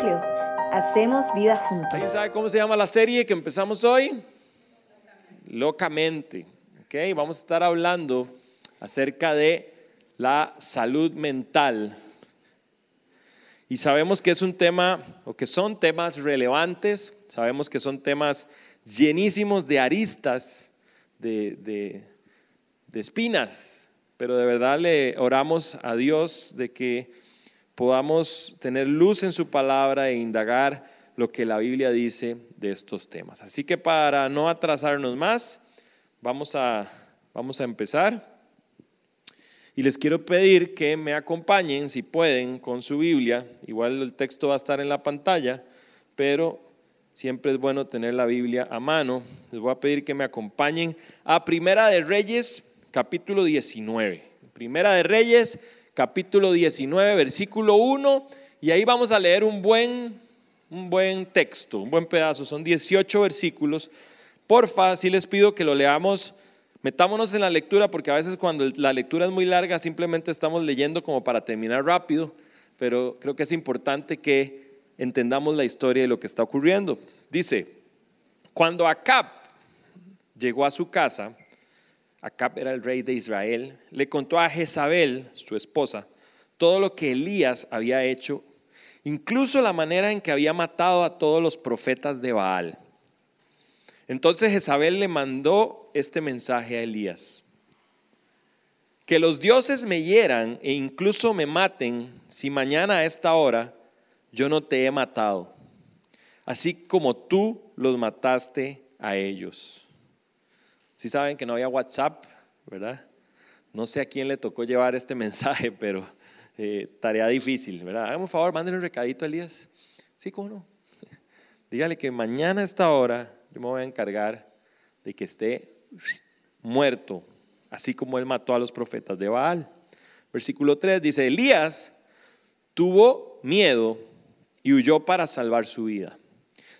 Núcleo. Hacemos vida juntos. ¿Alguien sabe cómo se llama la serie que empezamos hoy? Locamente. Ok, vamos a estar hablando acerca de la salud mental. Y sabemos que es un tema, o que son temas relevantes, sabemos que son temas llenísimos de aristas, de, de, de espinas, pero de verdad le oramos a Dios de que podamos tener luz en su palabra e indagar lo que la Biblia dice de estos temas. Así que para no atrasarnos más, vamos a, vamos a empezar. Y les quiero pedir que me acompañen, si pueden, con su Biblia. Igual el texto va a estar en la pantalla, pero siempre es bueno tener la Biblia a mano. Les voy a pedir que me acompañen a Primera de Reyes, capítulo 19. Primera de Reyes, capítulo 19, versículo 1, y ahí vamos a leer un buen, un buen texto, un buen pedazo, son 18 versículos. Porfa, si les pido que lo leamos, metámonos en la lectura, porque a veces cuando la lectura es muy larga simplemente estamos leyendo como para terminar rápido, pero creo que es importante que entendamos la historia de lo que está ocurriendo. Dice, cuando Acab llegó a su casa, Acab era el rey de Israel, le contó a Jezabel, su esposa, todo lo que Elías había hecho, incluso la manera en que había matado a todos los profetas de Baal. Entonces Jezabel le mandó este mensaje a Elías. Que los dioses me hieran e incluso me maten si mañana a esta hora yo no te he matado, así como tú los mataste a ellos. Si saben que no había WhatsApp, ¿verdad? No sé a quién le tocó llevar este mensaje, pero eh, tarea difícil, ¿verdad? Hágame un favor, mándenle un recadito a Elías. Sí, ¿cómo no? Dígale que mañana a esta hora yo me voy a encargar de que esté muerto, así como él mató a los profetas de Baal. Versículo 3 dice, Elías tuvo miedo y huyó para salvar su vida.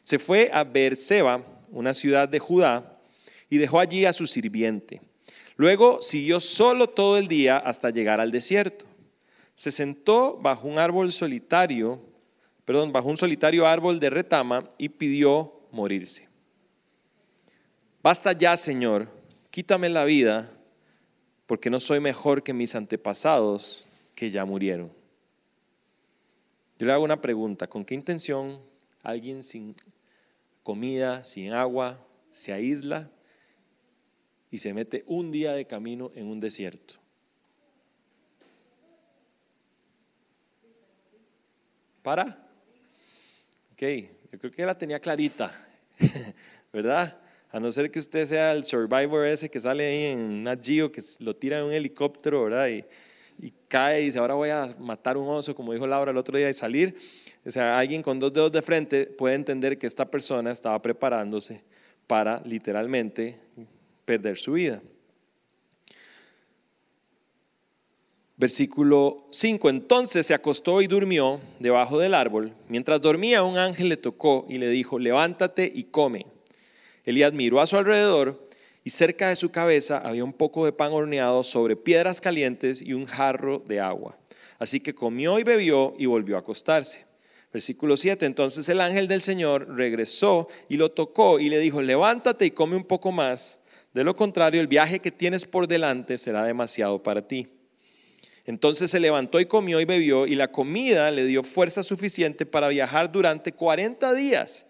Se fue a Beerseba, una ciudad de Judá, y dejó allí a su sirviente. Luego siguió solo todo el día hasta llegar al desierto. Se sentó bajo un árbol solitario, perdón, bajo un solitario árbol de retama y pidió morirse. Basta ya, Señor, quítame la vida, porque no soy mejor que mis antepasados que ya murieron. Yo le hago una pregunta, ¿con qué intención alguien sin comida, sin agua, se aísla y se mete un día de camino en un desierto. ¿Para? Ok, yo creo que la tenía clarita, ¿verdad? A no ser que usted sea el survivor ese que sale ahí en Nat Geo, que lo tira en un helicóptero, ¿verdad? Y, y cae y dice, ahora voy a matar un oso, como dijo Laura el otro día, y salir. O sea, alguien con dos dedos de frente puede entender que esta persona estaba preparándose para literalmente perder su vida. Versículo 5. Entonces se acostó y durmió debajo del árbol. Mientras dormía, un ángel le tocó y le dijo, levántate y come. Elías miró a su alrededor y cerca de su cabeza había un poco de pan horneado sobre piedras calientes y un jarro de agua. Así que comió y bebió y volvió a acostarse. Versículo 7. Entonces el ángel del Señor regresó y lo tocó y le dijo, levántate y come un poco más de lo contrario, el viaje que tienes por delante será demasiado para ti. Entonces se levantó y comió y bebió y la comida le dio fuerza suficiente para viajar durante 40 días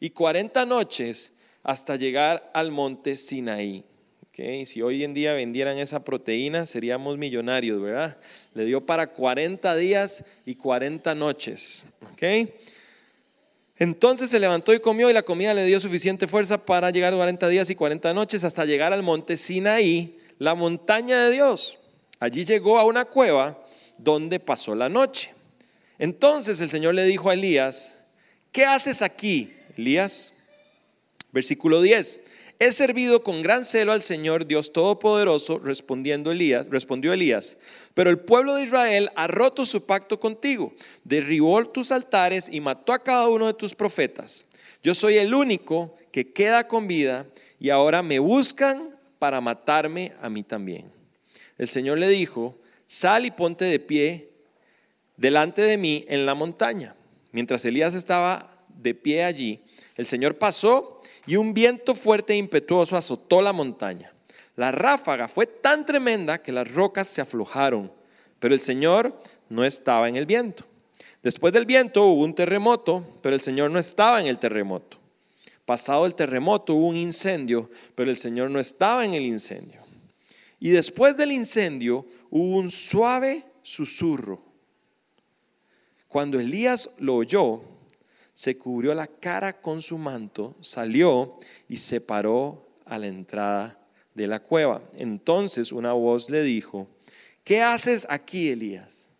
y 40 noches hasta llegar al monte Sinaí. Okay, si hoy en día vendieran esa proteína seríamos millonarios, ¿verdad? Le dio para 40 días y 40 noches. Okay. Entonces se levantó y comió y la comida le dio suficiente fuerza para llegar 40 días y 40 noches hasta llegar al monte Sinaí, la montaña de Dios. Allí llegó a una cueva donde pasó la noche. Entonces el Señor le dijo a Elías, ¿qué haces aquí, Elías? Versículo 10. He servido con gran celo al Señor Dios Todopoderoso, respondiendo Elías, respondió Elías. Pero el pueblo de Israel ha roto su pacto contigo, derribó tus altares y mató a cada uno de tus profetas. Yo soy el único que queda con vida y ahora me buscan para matarme a mí también. El Señor le dijo, sal y ponte de pie delante de mí en la montaña. mientras Elías estaba de pie allí, el Señor pasó y un viento fuerte e impetuoso azotó la montaña. La ráfaga fue tan tremenda que las rocas se aflojaron, pero el Señor no estaba en el viento. Después del viento hubo un terremoto, pero el Señor no estaba en el terremoto. Pasado el terremoto hubo un incendio, pero el Señor no estaba en el incendio. Y después del incendio hubo un suave susurro. Cuando Elías lo oyó, se cubrió la cara con su manto, salió y se paró a la entrada de la cueva. Entonces una voz le dijo, ¿qué haces aquí, Elías?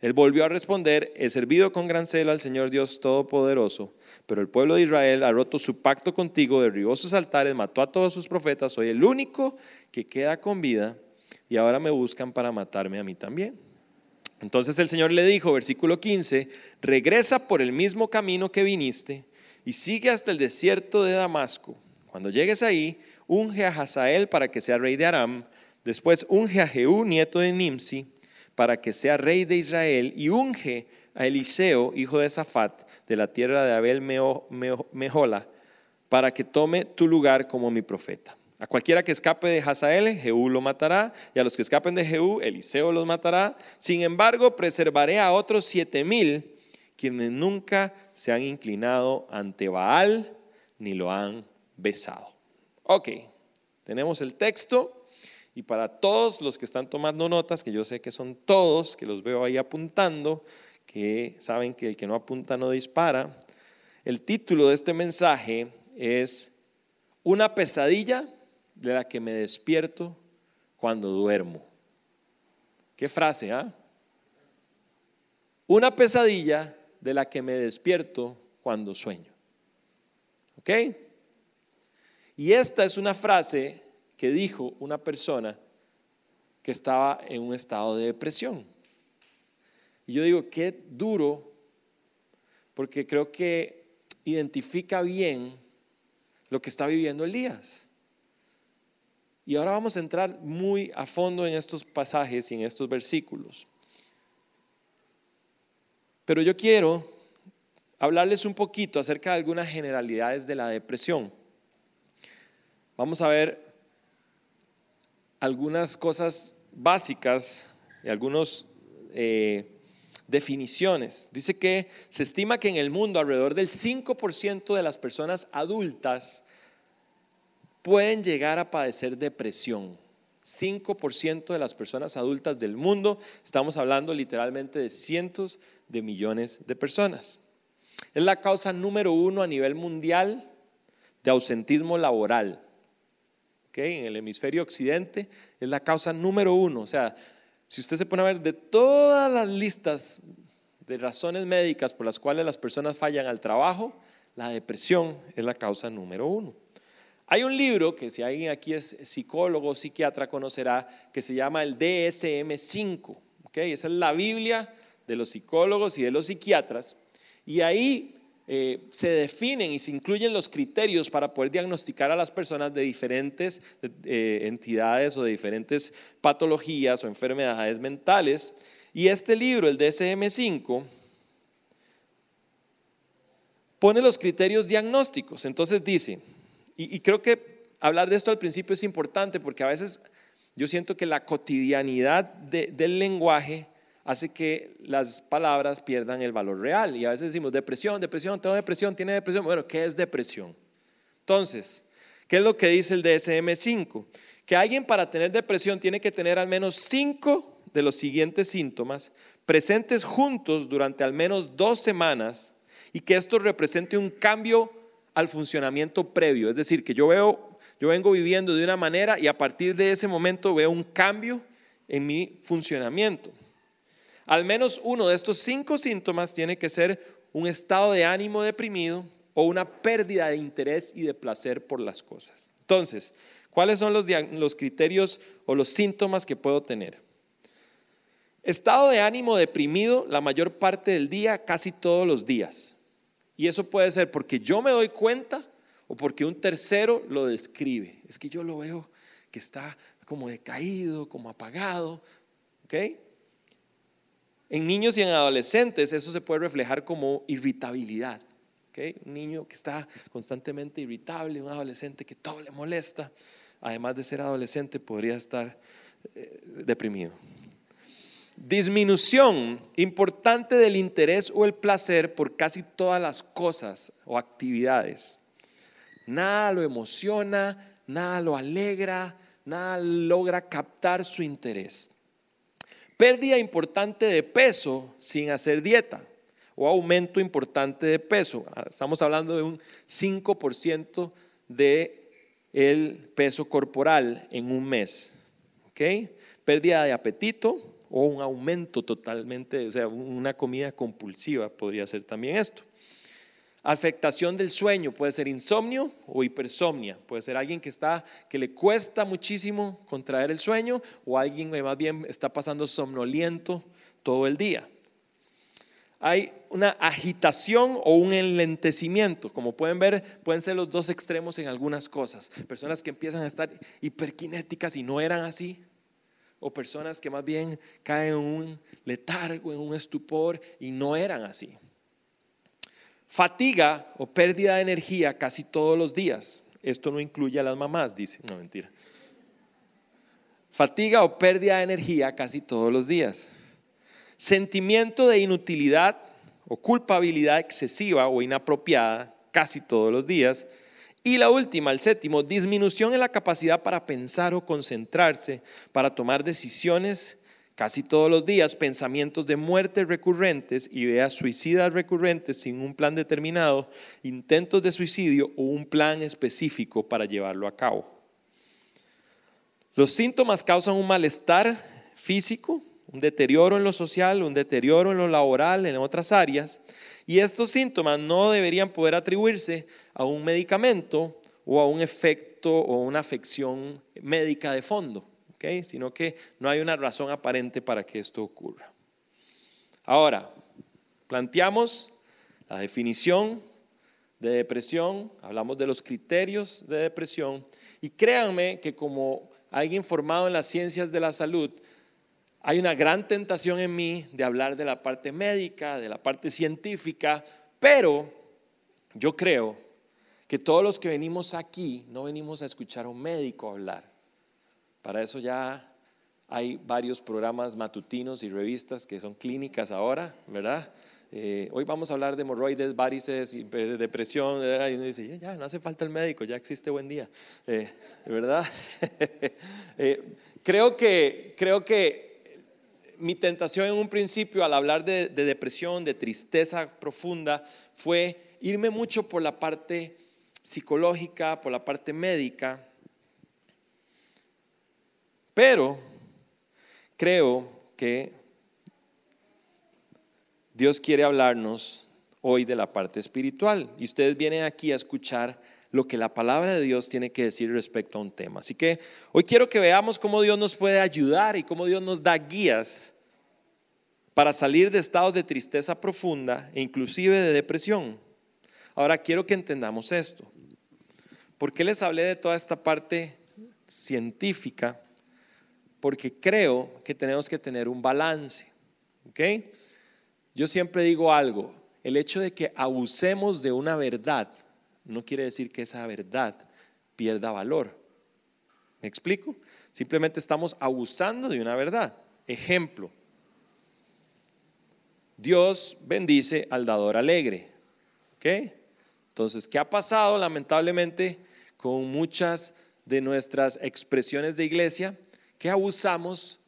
Él volvió a responder, he servido con gran celo al Señor Dios Todopoderoso, pero el pueblo de Israel ha roto su pacto contigo, derribó sus altares, mató a todos sus profetas, soy el único que queda con vida y ahora me buscan para matarme a mí también. Entonces el Señor le dijo, versículo 15, regresa por el mismo camino que viniste y sigue hasta el desierto de Damasco. Cuando llegues ahí, unge a Hazael para que sea rey de Aram, después unge a Jehú, nieto de Nimsi, para que sea rey de Israel, y unge a Eliseo, hijo de Safat, de la tierra de Abel Mejola, para que tome tu lugar como mi profeta. A cualquiera que escape de Hazael, Jehú lo matará, y a los que escapen de Jehú, Eliseo los matará. Sin embargo, preservaré a otros siete mil, quienes nunca se han inclinado ante Baal ni lo han besado. Ok, tenemos el texto. Y para todos los que están tomando notas, que yo sé que son todos, que los veo ahí apuntando, que saben que el que no apunta no dispara, el título de este mensaje es Una pesadilla de la que me despierto cuando duermo. ¿Qué frase, ah? Una pesadilla de la que me despierto cuando sueño. ¿Ok? Y esta es una frase que dijo una persona que estaba en un estado de depresión. Y yo digo, qué duro, porque creo que identifica bien lo que está viviendo Elías. Y ahora vamos a entrar muy a fondo en estos pasajes y en estos versículos. Pero yo quiero hablarles un poquito acerca de algunas generalidades de la depresión. Vamos a ver algunas cosas básicas y algunas eh, definiciones. Dice que se estima que en el mundo alrededor del 5% de las personas adultas pueden llegar a padecer depresión. 5% de las personas adultas del mundo, estamos hablando literalmente de cientos de millones de personas. Es la causa número uno a nivel mundial de ausentismo laboral en el hemisferio occidente es la causa número uno. O sea, si usted se pone a ver de todas las listas de razones médicas por las cuales las personas fallan al trabajo, la depresión es la causa número uno. Hay un libro que si alguien aquí es psicólogo o psiquiatra conocerá que se llama el DSM5. ¿okay? Esa es la Biblia de los psicólogos y de los psiquiatras. Y ahí eh, se definen y se incluyen los criterios para poder diagnosticar a las personas de diferentes eh, entidades o de diferentes patologías o enfermedades mentales. Y este libro, el DSM5, pone los criterios diagnósticos. Entonces dice, y, creo que hablar de esto al principio es importante porque a veces yo siento que la cotidianidad del lenguaje hace que las palabras pierdan el valor real. Y a veces decimos depresión, depresión, tengo depresión, tiene depresión. Bueno, ¿qué es depresión? Entonces, ¿qué es lo que dice el DSM5? Que alguien para tener depresión tiene que tener al menos cinco de los siguientes síntomas presentes juntos durante al menos dos semanas y que esto represente un cambio al funcionamiento previo. Es decir, que yo veo, yo vengo viviendo de una manera y a partir de ese momento veo un cambio en mi funcionamiento. Al menos uno de estos cinco síntomas tiene que ser un estado de ánimo deprimido o una pérdida de interés y de placer por las cosas. Entonces, ¿cuáles son los, criterios o los síntomas que puedo tener? Estado de ánimo deprimido la mayor parte del día, casi todos los días. Y eso puede ser porque yo me doy cuenta o porque un tercero lo describe. Es que yo lo veo que está como decaído, como apagado. ¿Ok? En niños y en adolescentes eso se puede reflejar como irritabilidad. Un niño que está constantemente irritable, un adolescente que todo le molesta, además de ser adolescente, podría estar eh, deprimido. Disminución importante del interés o el placer por casi todas las cosas o actividades. Nada lo emociona, nada lo alegra, nada logra captar su interés. Pérdida importante de peso sin hacer dieta o aumento importante de peso. Estamos hablando de un 5% de el peso corporal en un mes. Pérdida de apetito o un aumento totalmente, o sea, una comida compulsiva podría ser también esto. Afectación del sueño, puede ser insomnio o hipersomnia, puede ser alguien que está que le cuesta muchísimo contraer el sueño o alguien que más bien está pasando somnoliento todo el día. Hay una agitación o un enlentecimiento, como pueden ver, pueden ser los dos extremos en algunas cosas. Personas que empiezan a estar hiperkinéticas y no eran así, o personas que más bien caen en un letargo, en un estupor y no eran así. Fatiga o pérdida de energía casi todos los días. Esto no incluye a las mamás, dice. No, mentira. Fatiga o pérdida de energía casi todos los días. Sentimiento de inutilidad o culpabilidad excesiva o inapropiada casi todos los días. Y la última, el séptimo, disminución en la capacidad para pensar o concentrarse, para tomar decisiones Casi todos los días pensamientos de muerte recurrentes, ideas suicidas recurrentes sin un plan determinado, intentos de suicidio o un plan específico para llevarlo a cabo. Los síntomas causan un malestar físico, un deterioro en lo social, un deterioro en lo laboral, en otras áreas, y estos síntomas no deberían poder atribuirse a un medicamento o a un efecto o una afección médica de fondo sino que no hay una razón aparente para que esto ocurra. Ahora, planteamos la definición de depresión, hablamos de los criterios de depresión y créanme que como alguien formado en las ciencias de la salud, hay una gran tentación en mí de hablar de la parte médica, de la parte científica, pero yo creo que todos los que venimos aquí no venimos a escuchar a un médico hablar. Para eso ya hay varios programas matutinos y revistas que son clínicas ahora, ¿verdad? Eh, hoy vamos a hablar de hemorroides, varices, de depresión, y uno dice, ya, no hace falta el médico, ya existe buen día, eh, ¿verdad? Eh, creo, que, creo que mi tentación en un principio al hablar de, de depresión, de tristeza profunda, fue irme mucho por la parte psicológica, por la parte médica, pero creo que Dios quiere hablarnos hoy de la parte espiritual y ustedes vienen aquí a escuchar lo que la palabra de Dios tiene que decir respecto a un tema. Así que hoy quiero que veamos cómo Dios nos puede ayudar y cómo Dios nos da guías para salir de estados de tristeza profunda e inclusive de depresión. Ahora quiero que entendamos esto. ¿Por qué les hablé de toda esta parte científica? porque creo que tenemos que tener un balance. ¿Ok? Yo siempre digo algo, el hecho de que abusemos de una verdad no quiere decir que esa verdad pierda valor. ¿Me explico? Simplemente estamos abusando de una verdad. Ejemplo, Dios bendice al dador alegre. ¿Ok? Entonces, ¿qué ha pasado lamentablemente con muchas de nuestras expresiones de iglesia? que abusamos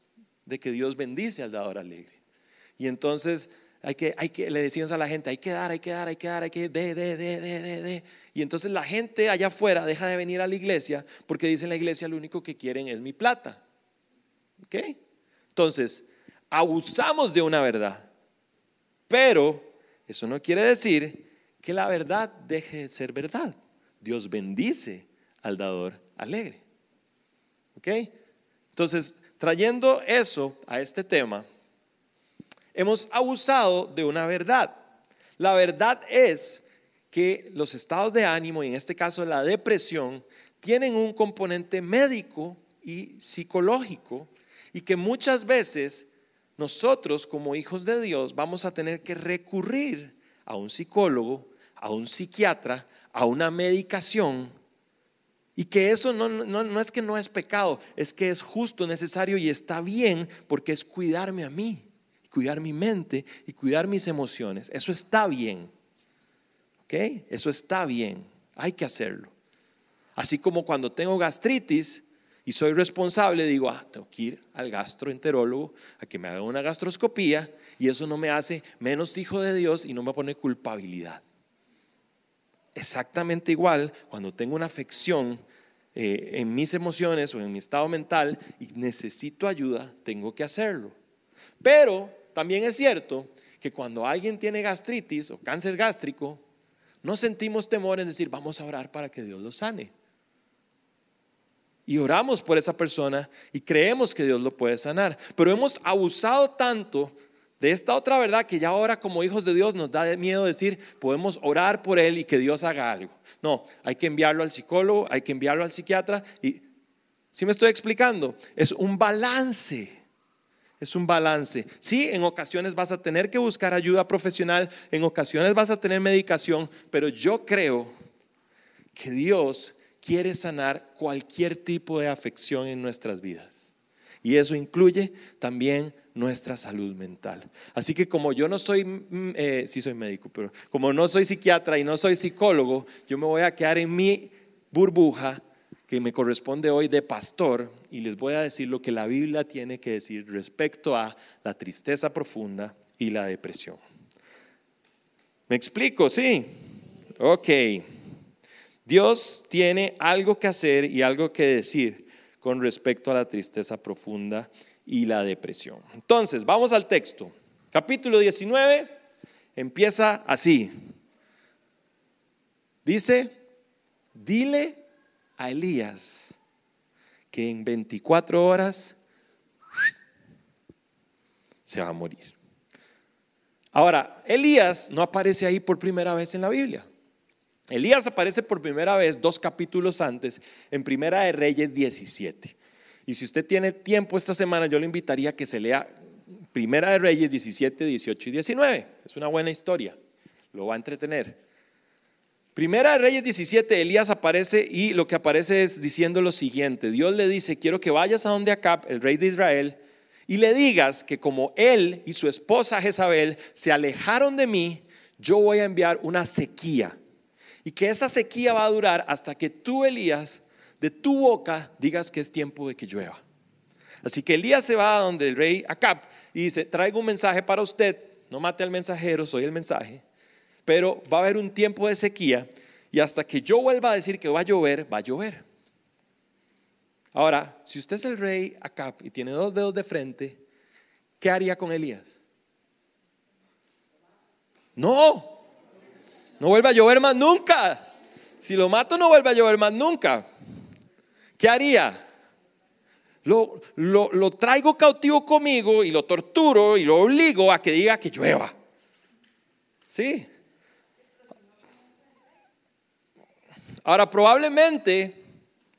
de que Dios bendice al dador alegre. Y entonces hay que, hay que, le decimos a la gente, hay que dar, hay que dar, hay que dar, hay que, de, de, de, de, de, de. Y entonces la gente allá afuera deja de venir a la iglesia porque dicen la iglesia lo único que quieren es mi plata. ¿Ok? Entonces, abusamos de una verdad. Pero eso no quiere decir que la verdad deje de ser verdad. Dios bendice al dador alegre. ¿Ok? Entonces, trayendo eso a este tema, hemos abusado de una verdad. La verdad es que los estados de ánimo, y en este caso la depresión, tienen un componente médico y psicológico y que muchas veces nosotros como hijos de Dios vamos a tener que recurrir a un psicólogo, a un psiquiatra, a una medicación. Y que eso no, no, es que no es pecado, es que es justo, necesario y está bien porque es cuidarme a mí, cuidar mi mente y cuidar mis emociones. Eso está bien. ¿Ok? Eso está bien. Hay que hacerlo. Así como cuando tengo gastritis, y soy responsable, digo, ah, tengo que ir al gastroenterólogo a que me haga una gastroscopía y eso no me hace menos hijo de Dios y no me pone culpabilidad. Exactamente igual cuando tengo una afección eh, en mis emociones o en mi estado mental y necesito ayuda, tengo que hacerlo. Pero también es cierto que cuando alguien tiene gastritis o cáncer gástrico, no sentimos temor en decir, vamos a orar para que Dios lo sane y oramos por esa persona y creemos que Dios lo puede sanar. Pero hemos abusado tanto de esta otra verdad que ya ahora como hijos de Dios nos da miedo decir, podemos orar por él y que Dios haga algo. No, hay que enviarlo al psicólogo, hay que enviarlo al psiquiatra y si me estoy explicando, es un balance. Es un balance. Sí, en ocasiones vas a tener que buscar ayuda profesional, en ocasiones vas a tener medicación, pero yo creo que Dios quiere sanar cualquier tipo de afección en nuestras vidas. Y eso incluye también nuestra salud mental. Así que como yo no soy, mm, eh, sí soy médico, pero como no soy psiquiatra y no soy psicólogo, yo me voy a quedar en mi burbuja que me corresponde hoy de pastor y les voy a decir lo que la Biblia tiene que decir respecto a la tristeza profunda y la depresión. ¿Me explico? Sí. Ok. Dios tiene algo que hacer y algo que decir con respecto a la tristeza profunda y la depresión. Entonces, vamos al texto. Capítulo 19 empieza así. Dice, dile a Elías que en 24 horas se va a morir. Ahora, Elías no aparece ahí por primera vez en la Biblia. Elías aparece por primera vez dos capítulos antes en Primera de Reyes 17. Y si usted tiene tiempo esta semana, yo le invitaría a que se lea Primera de Reyes 17, 18 y 19. Es una buena historia, lo va a entretener. Primera de Reyes 17, Elías aparece y lo que aparece es diciendo lo siguiente. Dios le dice, quiero que vayas a donde Acab, el rey de Israel, y le digas que como él y su esposa Jezabel se alejaron de mí, yo voy a enviar una sequía y que esa sequía va a durar hasta que tú, Elías, de tu boca digas que es tiempo de que llueva. Así que Elías se va a donde el rey Acab y dice, traigo un mensaje para usted, no mate al mensajero, soy el mensaje, pero va a haber un tiempo de sequía y hasta que yo vuelva a decir que va a llover, va a llover. Ahora, si usted es el rey Acab y tiene dos dedos de frente, ¿qué haría con Elías? No, no vuelve a llover más nunca. Si lo mato, no vuelve a llover más nunca. ¿Qué haría? Lo, lo, traigo cautivo conmigo y lo torturo y lo obligo a que diga que llueva. ¿Sí? Ahora, probablemente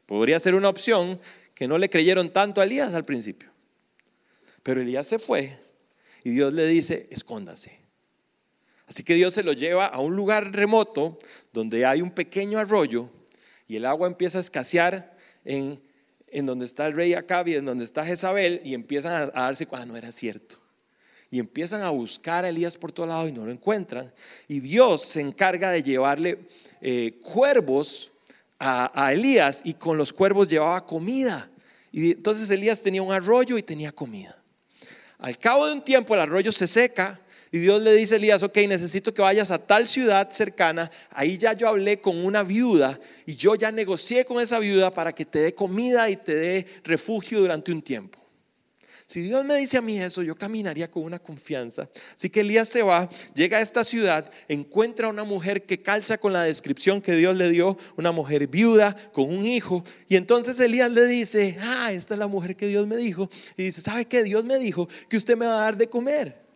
podría ser una opción que no le creyeron tanto a Elías al principio. Pero Elías se fue y Dios le dice, escóndase. Así que Dios se lo lleva a un lugar remoto donde hay un pequeño arroyo y el agua empieza a escasear en, en donde está el rey Acab y en donde está Jezabel y empiezan a, darse cuenta, ah, no era cierto. Y empiezan a buscar a Elías por todo lado y no lo encuentran. Y Dios se encarga de llevarle eh, cuervos a, a Elías y con los cuervos llevaba comida. Y entonces Elías tenía un arroyo y tenía comida. Al cabo de un tiempo el arroyo se seca y Dios le dice a Elías, ok, necesito que vayas a tal ciudad cercana. Ahí ya yo hablé con una viuda y yo ya negocié con esa viuda para que te dé comida y te dé refugio durante un tiempo. Si Dios me dice a mí eso, yo caminaría con una confianza. Así que Elías se va, llega a esta ciudad, encuentra a una mujer que calza con la descripción que Dios le dio, una mujer viuda con un hijo. Y entonces Elías le dice, ah, esta es la mujer que Dios me dijo. Y dice, ¿sabe qué? Dios me dijo que usted me va a dar de comer.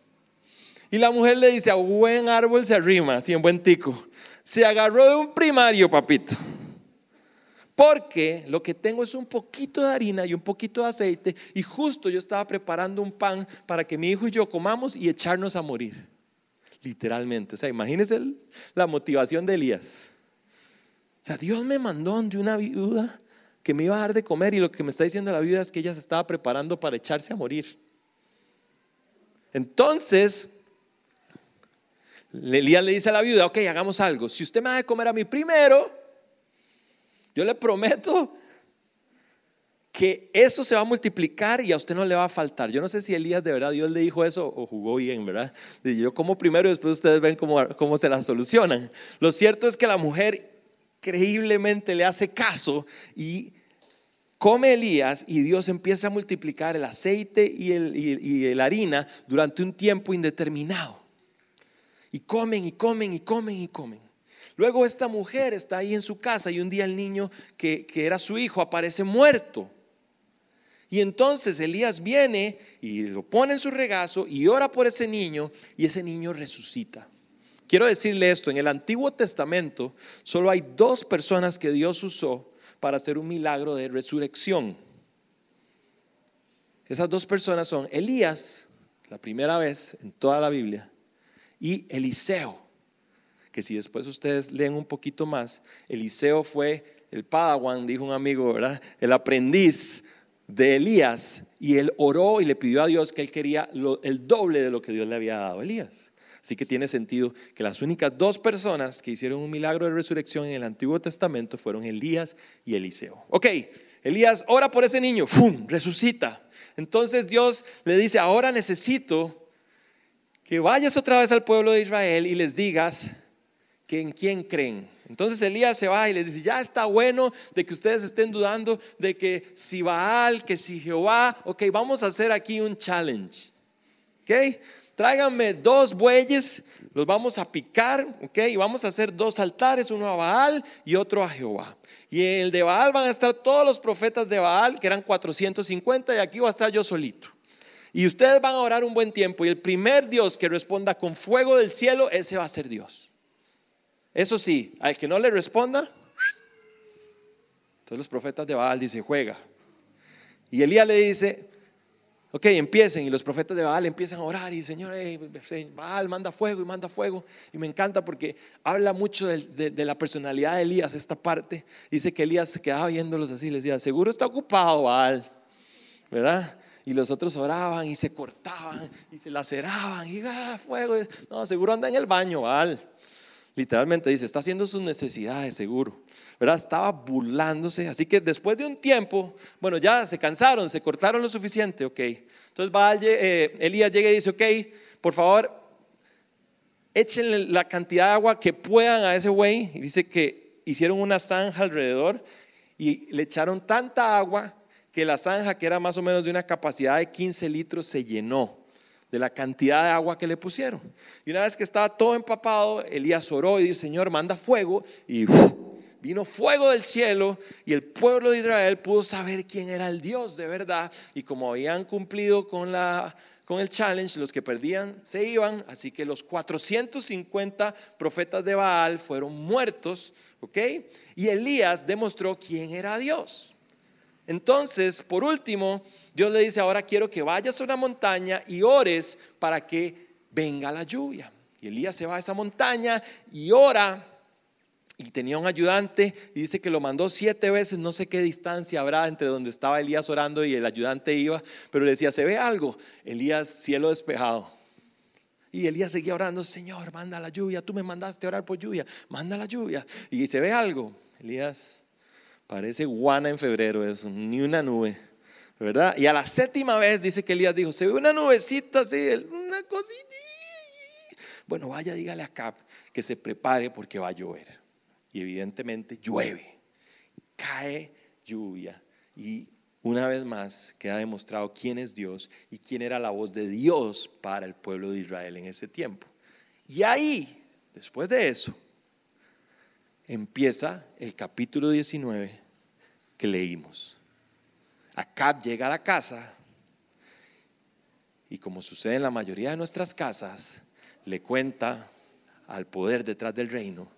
Y la mujer le dice, a buen árbol se arrima, así en buen tico. Se agarró de un primario, papito. porque lo que tengo es un poquito de harina y un poquito de aceite y justo yo estaba preparando un pan para que mi hijo y yo comamos y echarnos a morir. Literalmente. O sea, imagínense la motivación de Elías. O sea, Dios me mandó de una viuda que me iba a dar de comer y lo que me está diciendo la viuda es que ella se estaba preparando para echarse a morir. Entonces, Elías le dice a la viuda, ok, hagamos algo. Si usted me da de comer a mí primero, yo le prometo que eso se va a multiplicar y a usted no le va a faltar. Yo no sé si Elías de verdad Dios le dijo eso o jugó bien, ¿verdad? Yo como primero y después ustedes ven cómo, cómo se la solucionan. Lo cierto es que la mujer increíblemente le hace caso y come Elías y Dios empieza a multiplicar el aceite y, el, y, la harina durante un tiempo indeterminado. Y comen y comen y comen y comen. Luego esta mujer está ahí en su casa y un día el niño que, que era su hijo aparece muerto. Y entonces Elías viene y lo pone en su regazo y ora por ese niño y ese niño resucita. Quiero decirle esto, en el Antiguo Testamento solo hay dos personas que Dios usó para hacer un milagro de resurrección. Esas dos personas son Elías, la primera vez en toda la Biblia, y Eliseo, que si después ustedes leen un poquito más, Eliseo fue el padawan, dijo un amigo, ¿verdad? El aprendiz de Elías y él oró y le pidió a Dios que él quería el doble de lo que Dios le había dado a Elías. Así que tiene sentido que las únicas dos personas que hicieron un milagro de resurrección en el Antiguo Testamento fueron Elías y Eliseo. Ok, Elías ora por ese niño, ¡fum! resucita. Entonces Dios le dice, ahora necesito que vayas otra vez al pueblo de Israel y les digas que en quién creen. Entonces Elías se va y les dice, ya está bueno de que ustedes estén dudando de que si Baal, que si Jehová, ok, vamos a hacer aquí un challenge. ¿Ok? tráiganme dos bueyes, los vamos a picar, ¿ok? Y vamos a hacer dos altares, uno a Baal y otro a Jehová. Y en el de Baal van a estar todos los profetas de Baal, que eran 450, y aquí voy a estar yo solito. Y ustedes van a orar un buen tiempo, y el primer Dios que responda con fuego del cielo, ese va a ser Dios. Eso sí, al que no le responda, entonces los profetas de Baal dicen, juega. Y Elías le dice, Ok, empiecen y los profetas de Baal empiezan a orar y Señor, Baal manda fuego y manda fuego. Y me encanta porque habla mucho de, la personalidad de Elías, esta parte. Dice que Elías se quedaba viéndolos así, les decía, seguro está ocupado Baal, ¿verdad? Y los otros oraban y se cortaban y se laceraban y ah, fuego. No, seguro anda en el baño Baal. Literalmente dice, está haciendo sus necesidades, seguro. ¿verdad? Estaba burlándose. Así que después de un tiempo, bueno, ya se cansaron, se cortaron lo suficiente, ok. Entonces va, eh, Elías llega y dice, ok, por favor, échenle la cantidad de agua que puedan a ese güey. Y dice que hicieron una zanja alrededor y le echaron tanta agua que la zanja, que era más o menos de una capacidad de 15 litros, se llenó de la cantidad de agua que le pusieron. Y una vez que estaba todo empapado, Elías oró y dijo, Señor, manda fuego y vino fuego del cielo y el pueblo de Israel pudo saber quién era el Dios de verdad y como habían cumplido con la con el challenge, los que perdían se iban, así que los 450 profetas de Baal fueron muertos, ¿ok? Y Elías demostró quién era Dios. Entonces, por último, Dios le dice, ahora quiero que vayas a una montaña y ores para que venga la lluvia. Y Elías se va a esa montaña y ora y tenía un ayudante y dice que lo mandó siete veces, no sé qué distancia habrá entre donde estaba Elías orando y el ayudante iba, pero le decía, ¿se ve algo? Elías, cielo despejado. Y Elías seguía orando, Señor, manda la lluvia, tú me mandaste a orar por lluvia, manda la lluvia. Y se ve algo. Elías parece guana en febrero, eso, ni una nube, ¿verdad? Y a la séptima vez dice que Elías dijo, se ve una nubecita así, una cosita. Bueno, vaya, dígale a Cap que se prepare porque va a llover y evidentemente llueve, cae lluvia y una vez más queda demostrado quién es Dios y quién era la voz de Dios para el pueblo de Israel en ese tiempo. Y ahí, después de eso, empieza el capítulo 19 que leímos. Acab llega a la casa y como sucede en la mayoría de nuestras casas, le cuenta al poder detrás del reino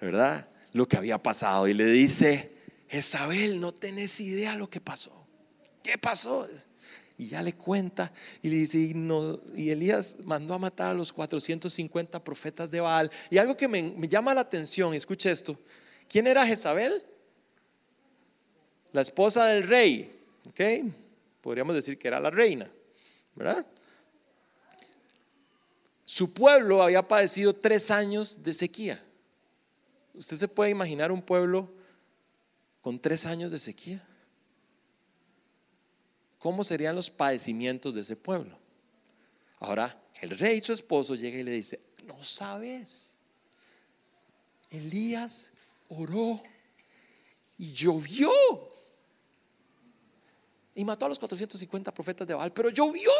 ¿verdad? Lo que había pasado. Y le dice, Jezabel, no tenés idea lo que pasó. ¿Qué pasó? Y ya le cuenta y le dice, y, no, y Elías mandó a matar a los 450 profetas de Baal. Y algo que me, llama la atención, escuche esto, ¿quién era Jezabel? La esposa del rey, ¿ok? Podríamos decir que era la reina, ¿verdad? Su pueblo había padecido tres años de sequía. ¿Usted se puede imaginar un pueblo con tres años de sequía? ¿Cómo serían los padecimientos de ese pueblo? Ahora, el rey, su esposo, llega y le dice, no sabes, Elías oró y llovió. Y mató a los 450 profetas de Baal, pero llovió.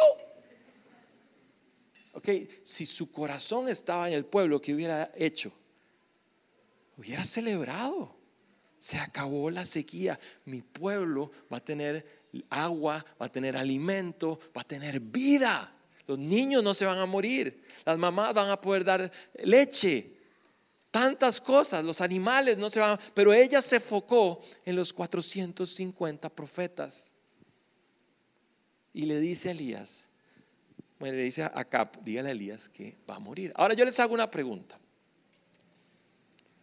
Ok, si su corazón estaba en el pueblo, ¿qué hubiera hecho? Hubiera celebrado. Se acabó la sequía. Mi pueblo va a tener agua, va a tener alimento, va a tener vida. Los niños no se van a morir. Las mamás van a poder dar leche. Tantas cosas, los animales no se van, pero ella se enfocó en los 450 profetas. Y le dice a Elías, le dice a Cap, dígale a Elías que va a morir. Ahora yo les hago una pregunta.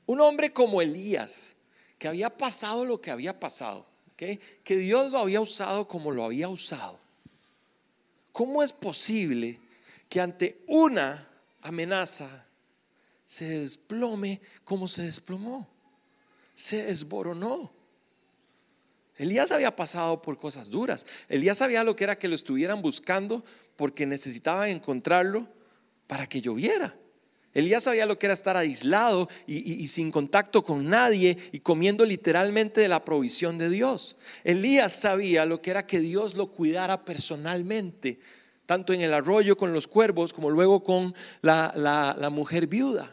Un hombre como Elías, que había pasado lo que había pasado, que Dios lo había usado como lo había usado. ¿Cómo es posible que ante una amenaza se desplome como se desplomó? Se desboronó. Elías había pasado por cosas duras. Elías sabía lo que era que lo estuvieran buscando porque necesitaban encontrarlo para que lloviera. Elías sabía lo que era estar aislado y, sin contacto con nadie y comiendo literalmente de la provisión de Dios. Elías sabía lo que era que Dios lo cuidara personalmente, tanto en el arroyo con los cuervos como luego con la, mujer viuda.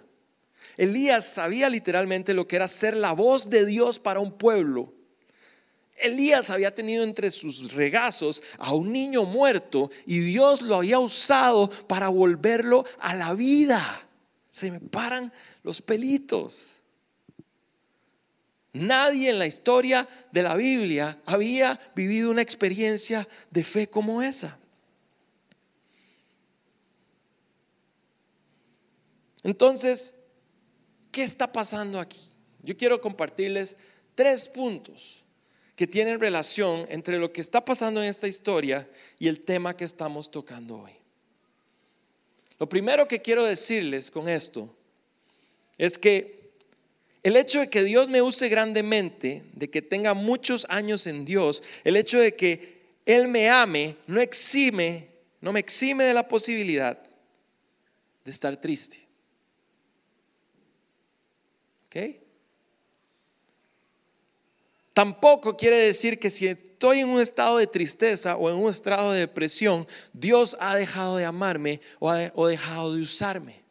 Elías sabía literalmente lo que era ser la voz de Dios para un pueblo Elías había tenido entre sus regazos a un niño muerto y Dios lo había usado para volverlo a la vida. Se me paran los pelitos. Nadie en la historia de la Biblia había vivido una experiencia de fe como esa. Entonces, ¿qué está pasando aquí? Yo quiero compartirles tres puntos que tienen relación entre lo que está pasando en esta historia y el tema que estamos tocando hoy. Lo primero que quiero decirles con esto es que el hecho de que Dios me use grandemente, de que tenga muchos años en Dios, el hecho de que Él me ame, no exime, no me exime de la posibilidad de estar triste. ¿Ok? Tampoco quiere decir que si estoy en un estado de tristeza o en un estado de depresión, Dios ha dejado de amarme o ha dejado de usarme.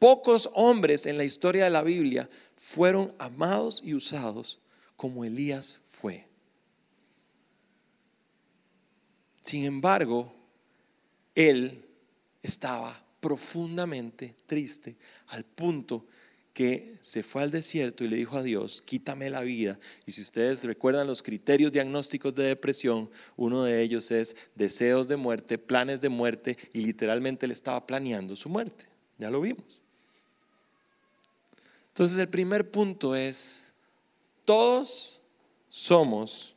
Pocos hombres en la historia de la Biblia fueron amados y usados como Elías fue. Sin embargo, él estaba profundamente triste al punto que se fue al desierto y le dijo a Dios, quítame la vida. Y si ustedes recuerdan los criterios diagnósticos de depresión, uno de ellos es deseos de muerte, planes de muerte, y literalmente le estaba planeando su muerte. Ya lo vimos. Entonces el primer punto es, todos somos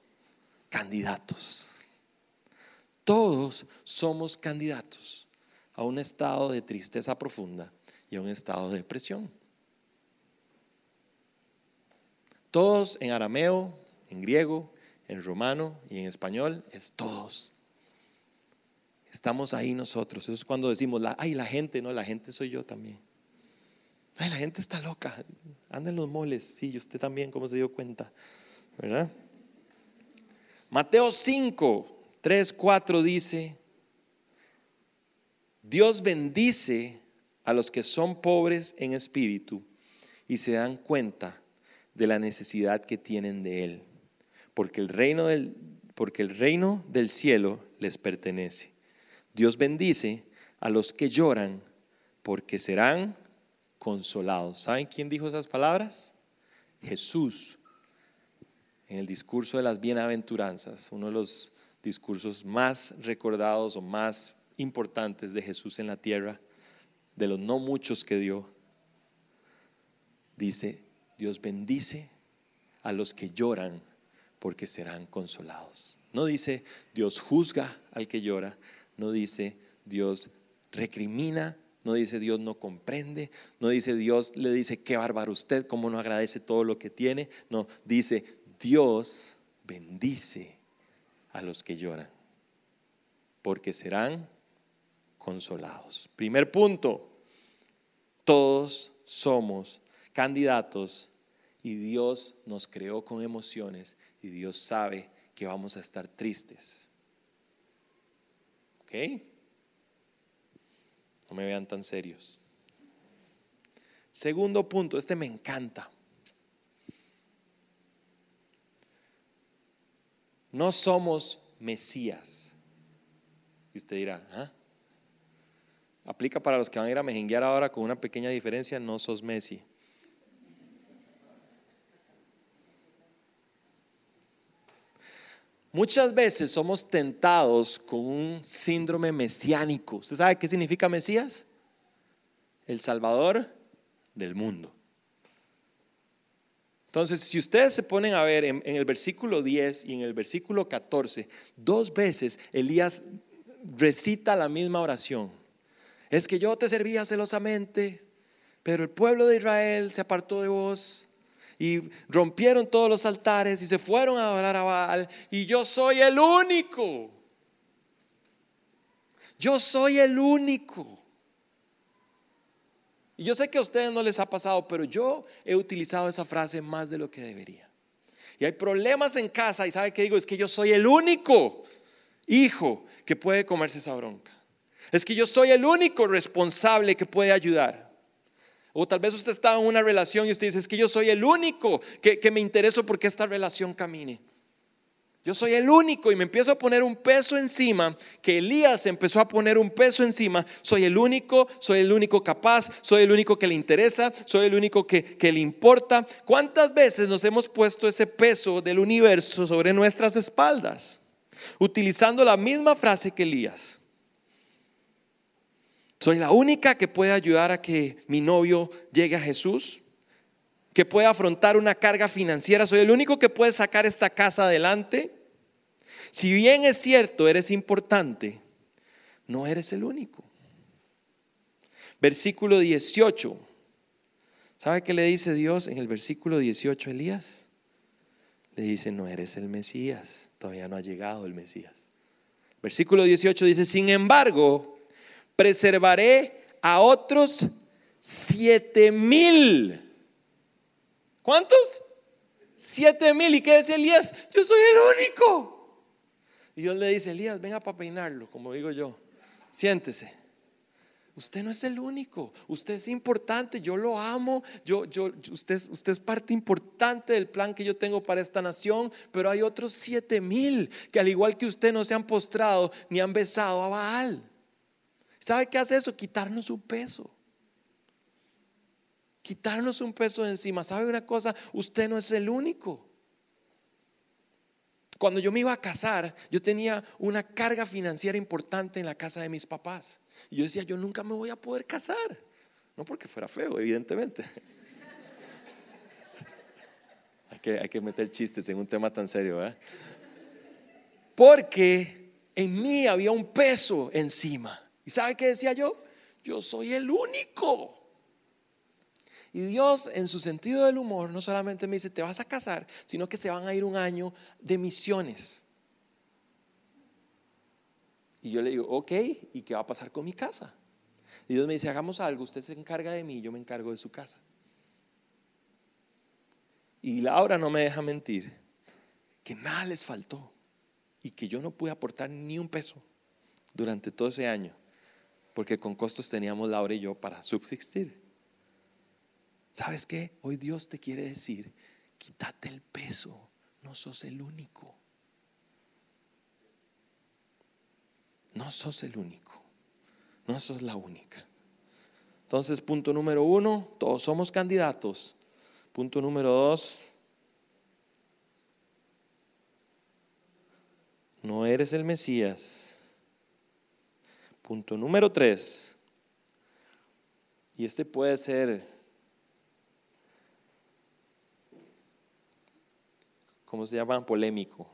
candidatos. Todos somos candidatos a un estado de tristeza profunda y a un estado de depresión. Todos en arameo, en griego, en romano y en español es todos. Estamos ahí nosotros. Eso es cuando decimos, ay, la gente, no, la gente soy yo también. Ay, la gente está loca. Anda en los moles. Sí, usted también, como se dio cuenta. ¿Verdad? Mateo 5, 3, 4 dice, Dios bendice a los que son pobres en espíritu y se dan cuenta de la necesidad que tienen de Él, porque el reino del, porque el reino del cielo les pertenece. Dios bendice a los que lloran, porque serán consolados. ¿Saben quién dijo esas palabras? Jesús, en el discurso de las bienaventuranzas, uno de los discursos más recordados o más importantes de Jesús en la tierra, de los no muchos que dio, dice, Dios bendice a los que lloran porque serán consolados. No dice Dios juzga al que llora, no dice Dios recrimina, no dice Dios no comprende, no dice Dios le dice qué bárbaro usted, cómo no agradece todo lo que tiene, no, dice Dios bendice a los que lloran, porque serán consolados. Primer punto, todos somos candidatos y Dios nos creó con emociones y Dios sabe que vamos a estar tristes. ¿Ok? No me vean tan serios. Segundo punto, este me encanta. No somos Mesías. Y usted dirá, ¿ah? Aplica para los que van a ir a mejenguear ahora con una pequeña diferencia, no sos Messi. Muchas veces somos tentados con un síndrome mesiánico. ¿Usted sabe qué significa Mesías? El Salvador del mundo. Entonces, si ustedes se ponen a ver en, el versículo 10 y en el versículo 14, dos veces Elías recita la misma oración. Es que yo te servía celosamente, pero el pueblo de Israel se apartó de vos y rompieron todos los altares y se fueron a adorar a Baal y yo soy el único. Yo soy el único. Y yo sé que a ustedes no les ha pasado, pero yo he utilizado esa frase más de lo que debería. Y hay problemas en casa y sabe que digo, es que yo soy el único hijo que puede comerse esa bronca. Es que yo soy el único responsable que puede ayudar. O tal vez usted está en una relación y usted dice, es que yo soy el único que, me intereso porque esta relación camine. Yo soy el único y me empiezo a poner un peso encima, que Elías empezó a poner un peso encima. Soy el único, soy el único capaz, soy el único que le interesa, soy el único que, que le importa. ¿Cuántas veces nos hemos puesto ese peso del universo sobre nuestras espaldas? Utilizando la misma frase que Elías. Soy la única que puede ayudar a que mi novio llegue a Jesús, que puede afrontar una carga financiera. Soy el único que puede sacar esta casa adelante. Si bien es cierto, eres importante, no eres el único. Versículo 18. ¿Sabe qué le dice Dios en el versículo 18 a Elías? Le dice, no eres el Mesías, todavía no ha llegado el Mesías. Versículo 18 dice, sin embargo, preservaré a otros siete mil. ¿Cuántos? Siete mil. ¿Y qué dice Elías? Yo soy el único. Y Dios le dice, Elías, venga para peinarlo, como digo yo. Siéntese. Usted no es el único, usted es importante, yo lo amo, yo, yo, usted, usted es parte importante del plan que yo tengo para esta nación, pero hay otros siete mil que al igual que usted no se han postrado ni han besado a Baal. ¿Sabe qué hace eso? Quitarnos un peso. Quitarnos un peso de encima. ¿Sabe una cosa? Usted no es el único. Cuando yo me iba a casar, yo tenía una carga financiera importante en la casa de mis papás. Y yo decía, yo nunca me voy a poder casar. No porque fuera feo, evidentemente. hay, que, hay que meter chistes en un tema tan serio. ¿eh? Porque en mí había un peso encima. ¿Y sabe qué decía yo? Yo soy el único. Y Dios, en su sentido del humor, no solamente me dice, te vas a casar, sino que se van a ir un año de misiones. Y yo le digo, ok, ¿y qué va a pasar con mi casa? Y Dios me dice, hagamos algo, usted se encarga de mí, yo me encargo de su casa. Y Laura no me deja mentir, que nada les faltó y que yo no pude aportar ni un peso durante todo ese año porque con costos teníamos Laura y yo para subsistir. ¿Sabes qué? Hoy Dios te quiere decir, quítate el peso, no sos el único. No sos el único, no sos la única. Entonces, punto número uno, todos somos candidatos, Punto número dos. No eres el Mesías. Punto número tres. Y este puede ser, ¿cómo se llama? Polémico.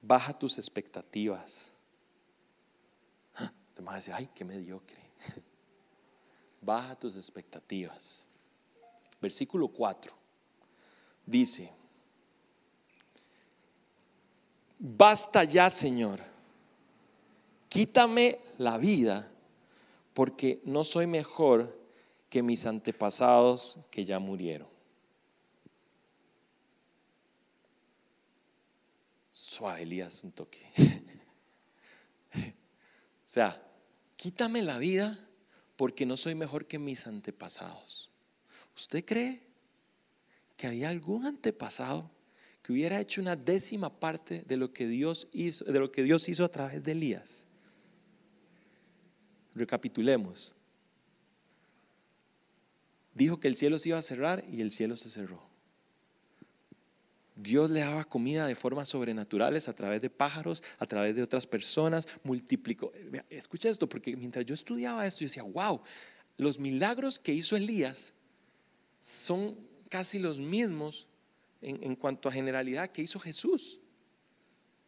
Baja tus expectativas. Usted a decir, ay, qué mediocre. Baja tus expectativas. Versículo 4 dice, basta ya, Señor, quítame la vida, porque no soy mejor que mis antepasados que ya murieron. Suave, Elías, un toque. o sea, quítame la vida porque no soy mejor que mis antepasados. ¿Usted cree que hay algún antepasado que hubiera hecho una décima parte de lo que Dios hizo, de lo que Dios hizo a través de Elías? Recapitulemos. Dijo que el cielo se iba a cerrar y el cielo se cerró. Dios le daba comida de formas sobrenaturales a través de pájaros, a través de otras personas, multiplicó. Escucha esto, porque mientras yo estudiaba esto, yo decía, wow, los milagros que hizo Elías son casi los mismos en, cuanto a generalidad que hizo Jesús.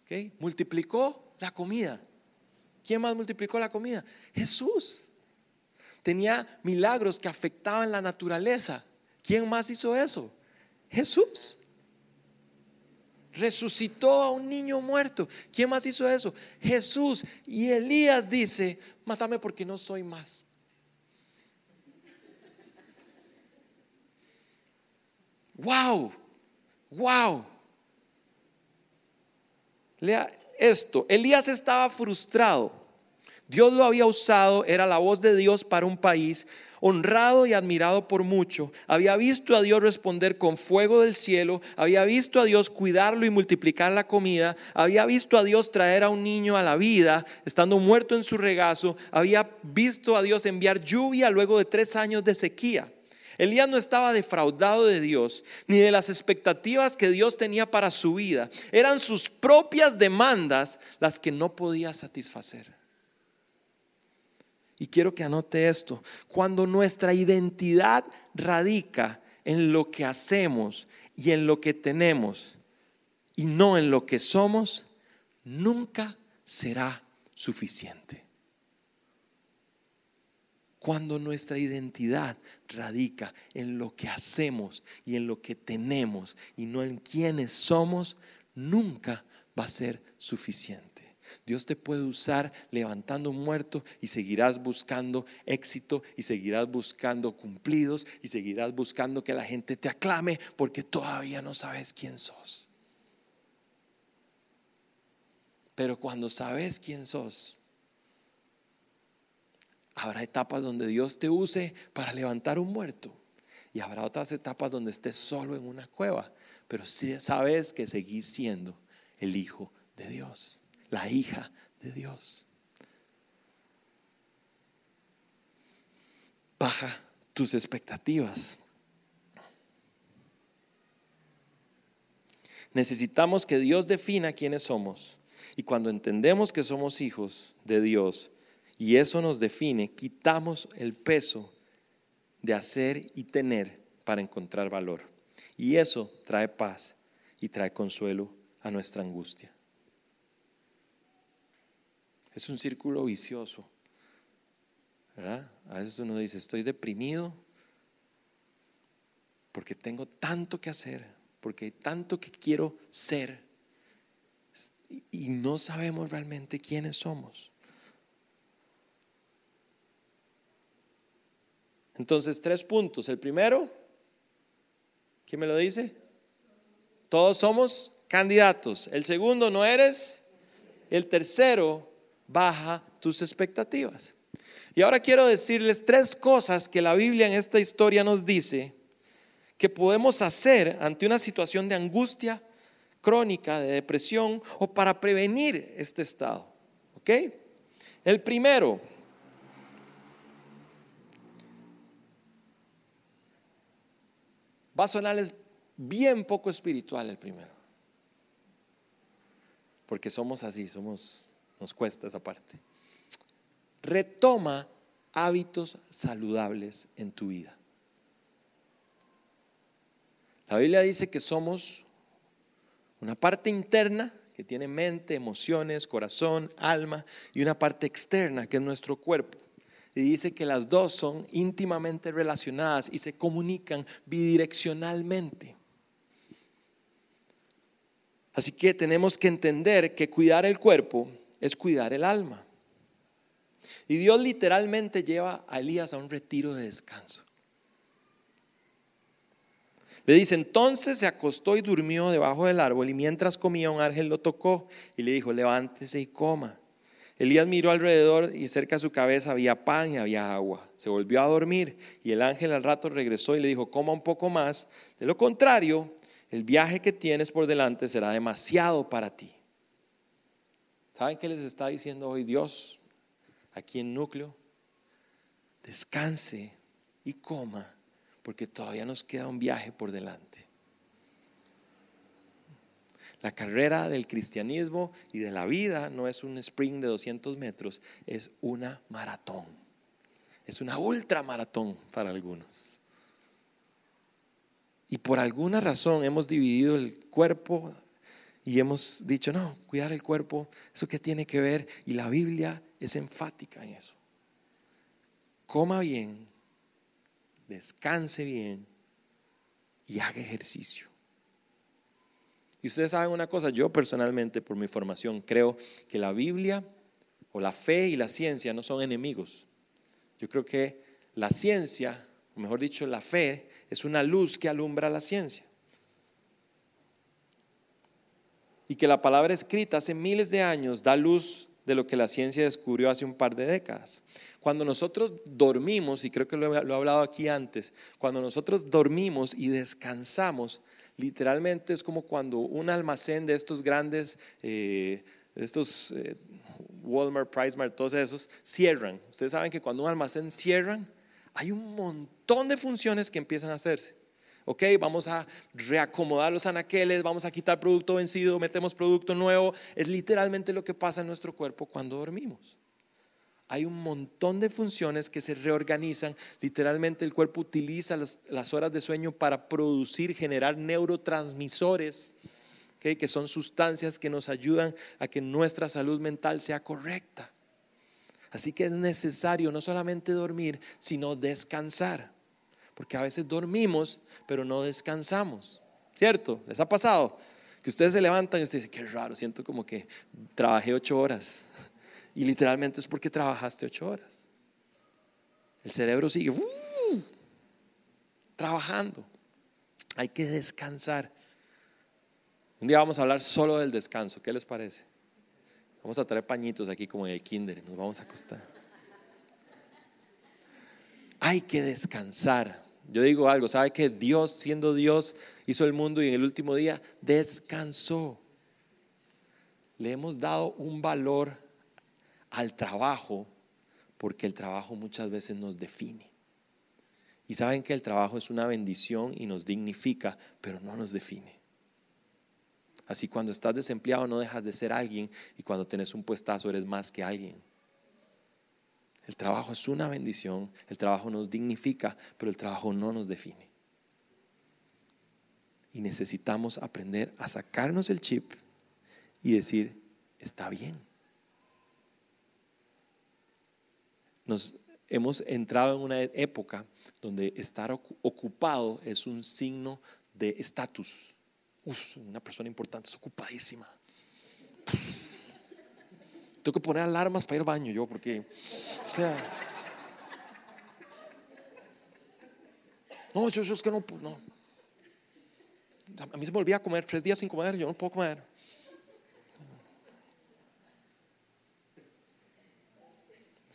¿Okay? Multiplicó la comida. ¿Quién más multiplicó la comida? Jesús. Tenía milagros que afectaban la naturaleza. ¿Quién más hizo eso? Jesús resucitó a un niño muerto. ¿Quién más hizo eso? Jesús. Y Elías dice, mátame porque no soy más. Wow, wow. Lea esto, Elías estaba frustrado. Dios lo había usado, era la voz de Dios para un país honrado y admirado por mucho, había visto a Dios responder con fuego del cielo, había visto a Dios cuidarlo y multiplicar la comida, había visto a Dios traer a un niño a la vida, estando muerto en su regazo, había visto a Dios enviar lluvia luego de tres años de sequía. Elías no estaba defraudado de Dios ni de las expectativas que Dios tenía para su vida. Eran sus propias demandas las que no podía satisfacer. Y quiero que anote esto. Cuando nuestra identidad radica en lo que hacemos y en lo que tenemos y no en lo que somos, nunca será suficiente. Cuando nuestra identidad radica en lo que hacemos y en lo que tenemos y no en quienes somos, nunca va a ser suficiente. Dios te puede usar levantando un muerto y seguirás buscando éxito y seguirás buscando cumplidos y seguirás buscando que la gente te aclame porque todavía no sabes quién sos. Pero cuando sabes quién sos, habrá etapas donde Dios te use para levantar un muerto y habrá otras etapas donde estés solo en una cueva, pero si sabes que seguís siendo el Hijo de Dios la hija de Dios. Baja tus expectativas. Necesitamos que Dios defina quiénes somos. Y cuando entendemos que somos hijos de Dios y eso nos define, quitamos el peso de hacer y tener para encontrar valor. Y eso trae paz y trae consuelo a nuestra angustia. Es un círculo vicioso. A veces uno dice, estoy deprimido porque tengo tanto que hacer, porque hay tanto que quiero ser y no sabemos realmente quiénes somos. Entonces, tres puntos. El primero, ¿quién me lo dice? Todos somos candidatos. El segundo, no eres. El tercero, baja tus expectativas. Y ahora quiero decirles tres cosas que la Biblia en esta historia nos dice que podemos hacer ante una situación de angustia crónica, de depresión o para prevenir este estado. ¿Ok? El primero, Va a sonarles bien poco espiritual el primero. Porque somos así, somos, nos cuesta esa parte. Retoma hábitos saludables en tu vida. La Biblia dice que somos una parte interna que tiene mente, emociones, corazón, alma y una parte externa que es nuestro cuerpo. Y dice que las dos son íntimamente relacionadas y se comunican bidireccionalmente. Así que tenemos que entender que cuidar el cuerpo es cuidar el alma. Y Dios literalmente lleva a Elías a un retiro de descanso. Le dice, entonces se acostó y durmió debajo del árbol y mientras comía un ángel lo tocó y le dijo, levántese y coma. Elías miró alrededor y cerca de su cabeza había pan y había agua. Se volvió a dormir y el ángel al rato regresó y le dijo, coma un poco más. De lo contrario, el viaje que tienes por delante será demasiado para ti. ¿Saben qué les está diciendo hoy Dios aquí en núcleo? Descanse y coma, porque todavía nos queda un viaje por delante. La carrera del cristianismo y de la vida no es un sprint de 200 metros, es una maratón. Es una ultramaratón para algunos. Y por alguna razón hemos dividido el cuerpo y hemos dicho, no, cuidar el cuerpo, ¿eso qué tiene que ver? Y la Biblia es enfática en eso. Coma bien, descanse bien y haga ejercicio. Y ustedes saben una cosa, yo personalmente por mi formación creo que la Biblia o la fe y la ciencia no son enemigos. Yo creo que la ciencia, o mejor dicho, la fe es una luz que alumbra la ciencia. Y que la palabra escrita hace miles de años da luz de lo que la ciencia descubrió hace un par de décadas. Cuando nosotros dormimos, y creo que lo he, hablado aquí antes, cuando nosotros dormimos y descansamos, literalmente es como cuando un almacén de estos grandes, eh, estos eh, Walmart, PriceMart, todos esos, cierran. Ustedes saben que cuando un almacén cierran, hay un montón de funciones que empiezan a hacerse. Ok, vamos a reacomodar los anaqueles, vamos a quitar producto vencido, metemos producto nuevo. Es literalmente lo que pasa en nuestro cuerpo cuando dormimos. Hay un montón de funciones que se reorganizan. Literalmente el cuerpo utiliza las horas de sueño para producir, generar neurotransmisores, que son sustancias que nos ayudan a que nuestra salud mental sea correcta. Así que es necesario no solamente dormir, sino descansar. Porque a veces dormimos, pero no descansamos. ¿Cierto? ¿Les ha pasado? Que ustedes se levantan y ustedes dicen, qué raro, siento como que trabajé ocho horas. Y literalmente es porque trabajaste ocho horas. El cerebro sigue uh, trabajando. Hay que descansar. Un día vamos a hablar solo del descanso. ¿Qué les parece? Vamos a traer pañitos aquí como en el kinder, nos vamos a acostar. Hay que descansar. Yo digo algo, ¿sabe que Dios siendo Dios hizo el mundo y en el último día descansó? Le hemos dado un valor al trabajo porque el trabajo muchas veces nos define. Y saben que el trabajo es una bendición y nos dignifica, pero no nos define. Así cuando estás desempleado no dejas de ser alguien y cuando tienes un puestazo eres más que alguien. El trabajo es una bendición, el trabajo nos dignifica, pero el trabajo no nos define. Y necesitamos aprender a sacarnos el chip y decir, está bien. Nos hemos entrado en una época donde estar ocupado es un signo de estatus una persona importante, es ocupadísima. Tengo que poner alarmas para ir al baño yo, porque, o sea, no, yo, es que no, no. A mí se me olvida comer tres días sin comer, yo no puedo comer.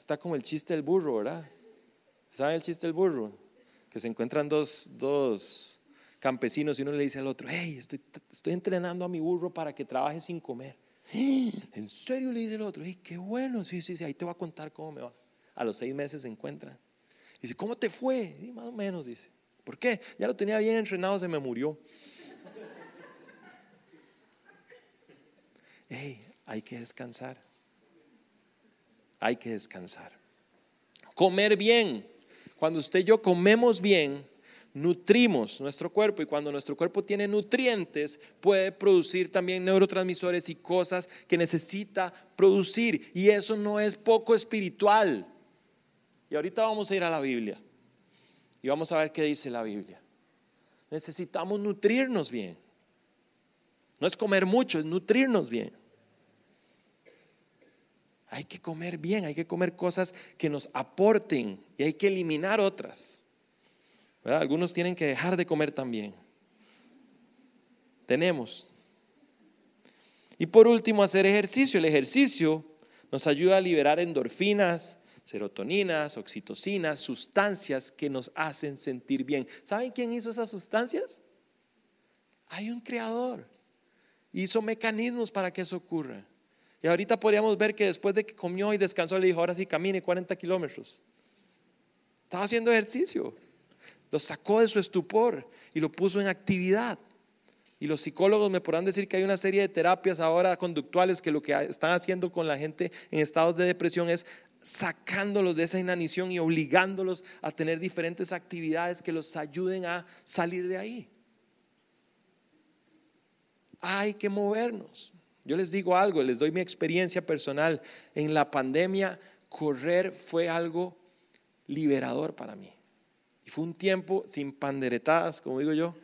Está como el chiste del burro, ¿verdad? ¿Sabe el chiste del burro? Que se encuentran dos, dos campesinos y uno le dice al otro, hey, estoy, estoy entrenando a mi burro para que trabaje sin comer. ¿En serio? Le dice el otro, hey, qué bueno, sí, sí, sí, ahí te voy a contar cómo me va. A los seis meses se encuentran. Dice, ¿cómo te fue? Y más o menos, dice. ¿Por qué? Ya lo tenía bien entrenado, se me murió. Hey, hay que descansar. Hay que descansar. Comer bien. Cuando usted y yo comemos bien, nutrimos nuestro cuerpo y cuando nuestro cuerpo tiene nutrientes puede producir también neurotransmisores y cosas que necesita producir y eso no es poco espiritual. Y ahorita vamos a ir a la Biblia y vamos a ver qué dice la Biblia. Necesitamos nutrirnos bien. No es comer mucho, es nutrirnos bien. Hay que comer bien, hay que comer cosas que nos aporten y hay que eliminar otras. Algunos tienen que dejar de comer también. Tenemos. Y por último, hacer ejercicio. El ejercicio nos ayuda a liberar endorfinas, serotoninas, oxitocinas, sustancias que nos hacen sentir bien. ¿Saben quién hizo esas sustancias? Hay un creador. Hizo mecanismos para que eso ocurra. Y ahorita podríamos ver que después de que comió y descansó, le dijo, ahora sí camine 40 kilómetros. Estaba haciendo ejercicio lo sacó de su estupor y lo puso en actividad. Y los psicólogos me podrán decir que hay una serie de terapias ahora conductuales que lo que están haciendo con la gente en estados de depresión es sacándolos de esa inanición y obligándolos a tener diferentes actividades que los ayuden a salir de ahí. Hay que movernos. Yo les digo algo, les doy mi experiencia personal. En la pandemia, correr fue algo liberador para mí. Y fue un tiempo sin panderetadas, como digo yo,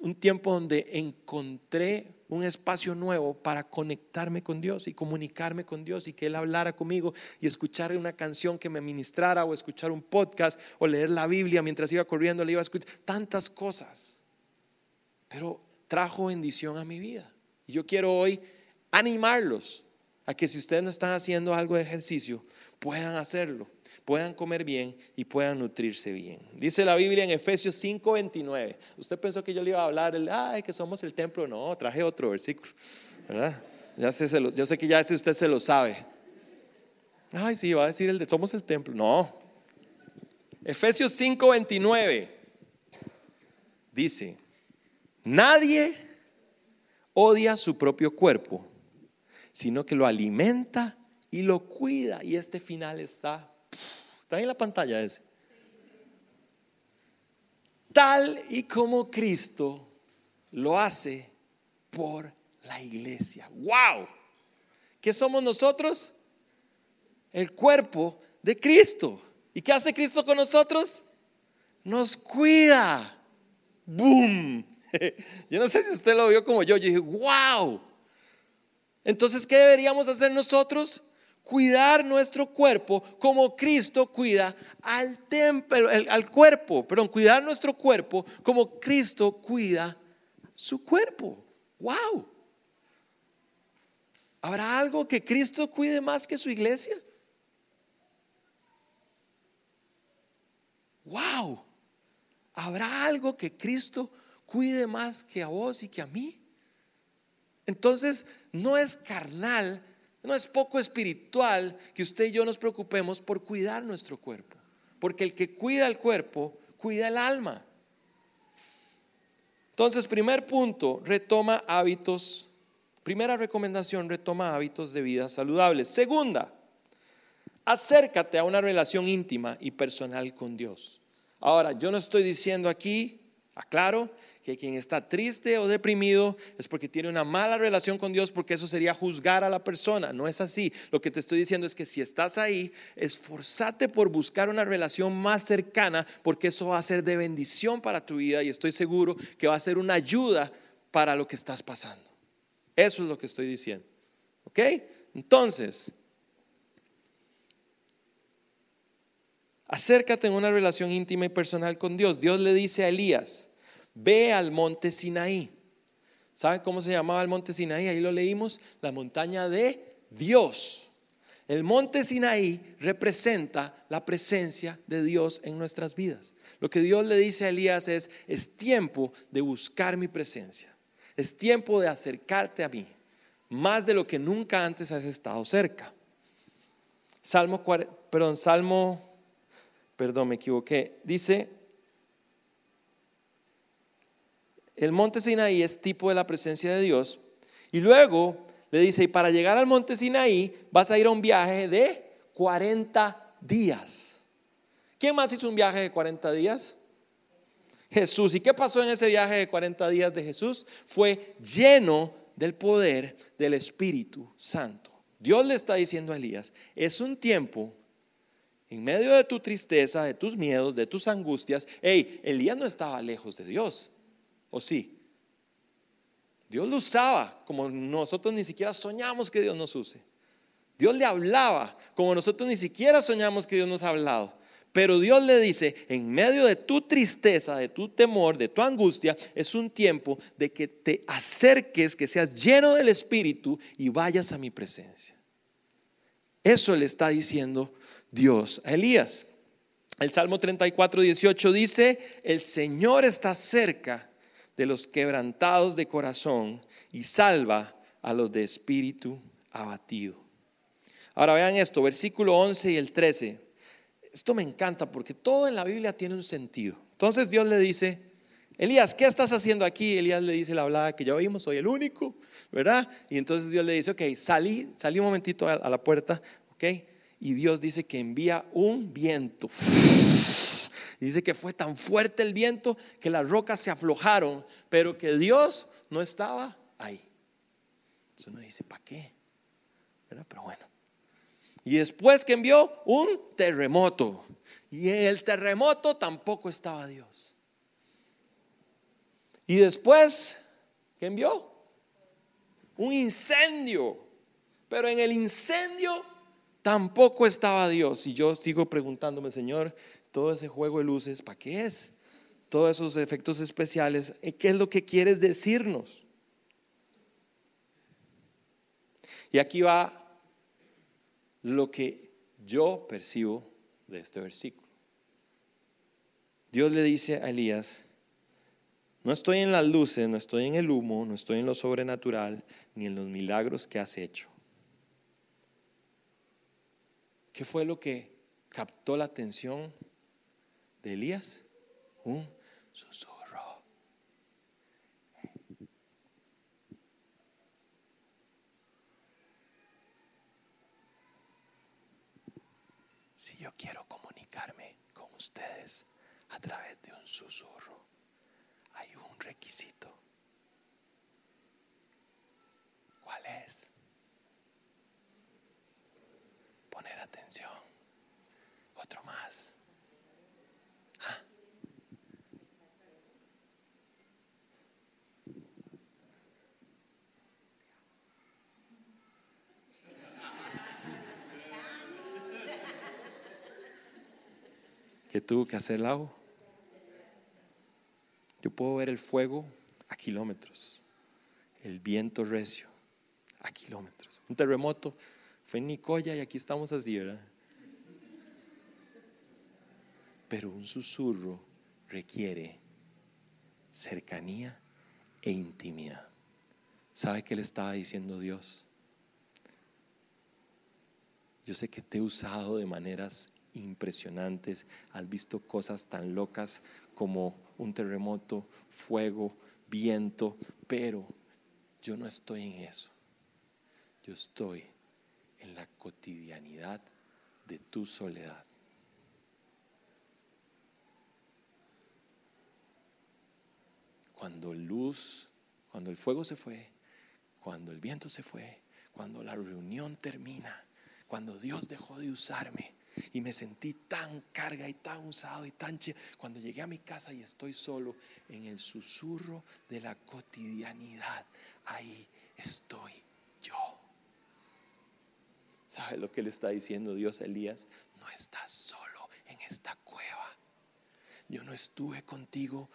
un tiempo donde encontré un espacio nuevo para conectarme con Dios y comunicarme con Dios y que Él hablara conmigo y escuchar una canción que me ministrara o escuchar un podcast o leer la Biblia mientras iba corriendo, le iba a escuchar tantas cosas. Pero trajo bendición a mi vida. Y yo quiero hoy animarlos a que si ustedes no están haciendo algo de ejercicio, puedan hacerlo puedan comer bien y puedan nutrirse bien. Dice la Biblia en Efesios 5:29. Usted pensó que yo le iba a hablar, el, ay, que somos el templo. No, traje otro versículo, ¿verdad? Ya sé, yo sé que ya ese usted se lo sabe. Ay, sí, va a decir el de somos el templo. No. Efesios 5:29 dice, nadie odia su propio cuerpo, sino que lo alimenta y lo cuida. Y este final está Está en la pantalla ese. Tal y como Cristo lo hace por la iglesia. ¡Wow! ¿Qué somos nosotros? El cuerpo de Cristo. ¿Y qué hace Cristo con nosotros? Nos cuida. ¡Boom! Yo no sé si usted lo vio como yo. Yo dije, ¡wow! Entonces, ¿qué deberíamos hacer nosotros? cuidar nuestro cuerpo como Cristo cuida al templo, al cuerpo, perdón, cuidar nuestro cuerpo como Cristo cuida su cuerpo. Wow. ¿Habrá algo que Cristo cuide más que su iglesia? Wow. ¿Habrá algo que Cristo cuide más que a vos y que a mí? Entonces, no es carnal no es poco espiritual que usted y yo nos preocupemos por cuidar nuestro cuerpo. Porque el que cuida el cuerpo, cuida el alma. Entonces, primer punto, retoma hábitos. Primera recomendación, retoma hábitos de vida saludables. Segunda, acércate a una relación íntima y personal con Dios. Ahora, yo no estoy diciendo aquí, aclaro, que quien está triste o deprimido es porque tiene una mala relación con Dios, porque eso sería juzgar a la persona. No es así. Lo que te estoy diciendo es que si estás ahí, esforzate por buscar una relación más cercana, porque eso va a ser de bendición para tu vida y estoy seguro que va a ser una ayuda para lo que estás pasando. Eso es lo que estoy diciendo. ¿Ok? Entonces, acércate en una relación íntima y personal con Dios. Dios le dice a Elías, ve al monte Sinaí. ¿Saben cómo se llamaba el monte Sinaí? Ahí lo leímos, la montaña de Dios. El monte Sinaí representa la presencia de Dios en nuestras vidas. Lo que Dios le dice a Elías es, es tiempo de buscar mi presencia. Es tiempo de acercarte a mí, más de lo que nunca antes has estado cerca. Salmo, perdón, Salmo, perdón, me equivoqué. Dice el monte Sinaí es tipo de la presencia de Dios. Y luego le dice, y para llegar al monte Sinaí vas a ir a un viaje de 40 días. ¿Quién más hizo un viaje de 40 días? Jesús. ¿Y qué pasó en ese viaje de 40 días de Jesús? Fue lleno del poder del Espíritu Santo. Dios le está diciendo a Elías, es un tiempo en medio de tu tristeza, de tus miedos, de tus angustias. Hey, Elías no estaba lejos de Dios, ¿o sí? Dios lo usaba como nosotros ni siquiera soñamos que Dios nos use. Dios le hablaba como nosotros ni siquiera soñamos que Dios nos ha hablado. Pero Dios le dice, en medio de tu tristeza, de tu temor, de tu angustia, es un tiempo de que te acerques, que seas lleno del Espíritu y vayas a mi presencia. Eso le está diciendo Dios a Elías. El Salmo 34, 18 dice, el Señor está cerca de los quebrantados de corazón y salva a los de espíritu abatido. Ahora vean esto, versículo 11 y el 13. Esto me encanta porque todo en la Biblia tiene un sentido. Entonces Dios le dice, Elías, ¿qué estás haciendo aquí? Elías le dice la hablada que ya oímos, soy el único, ¿verdad? Y entonces Dios le dice, ok, salí, salí un momentito a la puerta, ok, y Dios dice que envía un viento. Dice que fue tan fuerte el viento que las rocas se aflojaron, pero que Dios no estaba ahí. Entonces uno dice, ¿para qué? Pero bueno. Y después que envió un terremoto. Y en el terremoto tampoco estaba Dios. Y después, ¿qué envió? Un incendio. Pero en el incendio tampoco estaba Dios. Y yo sigo preguntándome, Señor, todo ese juego de luces, ¿para qué es? Todos esos efectos especiales, ¿qué es lo que quieres decirnos? Y aquí va lo que yo percibo de este versículo. Dios le dice a Elías, no estoy en las luces, no estoy en el humo, no estoy en lo sobrenatural, ni en los milagros que has hecho. ¿Qué fue lo que captó la atención de Elías? Un susurro. Si yo quiero comunicarme con ustedes a través de un susurro, hay un requisito. ¿Cuál es? poner atención. Otro más. ¿Qué tuvo que hacer el agua? Yo puedo ver el fuego a kilómetros, el viento recio a kilómetros, un terremoto fue en Nicoya y aquí estamos así, ¿verdad? Pero un susurro requiere cercanía e intimidad. ¿Sabe qué le estaba diciendo Dios? Yo sé que te he usado de maneras impresionantes, has visto cosas tan locas como un terremoto, fuego, viento, pero yo no estoy en eso. Yo estoy en la cotidianidad de tu soledad. Cuando luz, cuando el fuego se fue, cuando el viento se fue, cuando la reunión termina, cuando Dios dejó de usarme y me sentí tan carga y tan usado y tan chido, cuando llegué a mi casa y estoy solo en el susurro de la cotidianidad, ahí estoy yo. ¿Sabe lo que le está diciendo Dios a Elías? No estás solo en esta cueva. Yo no estuve contigo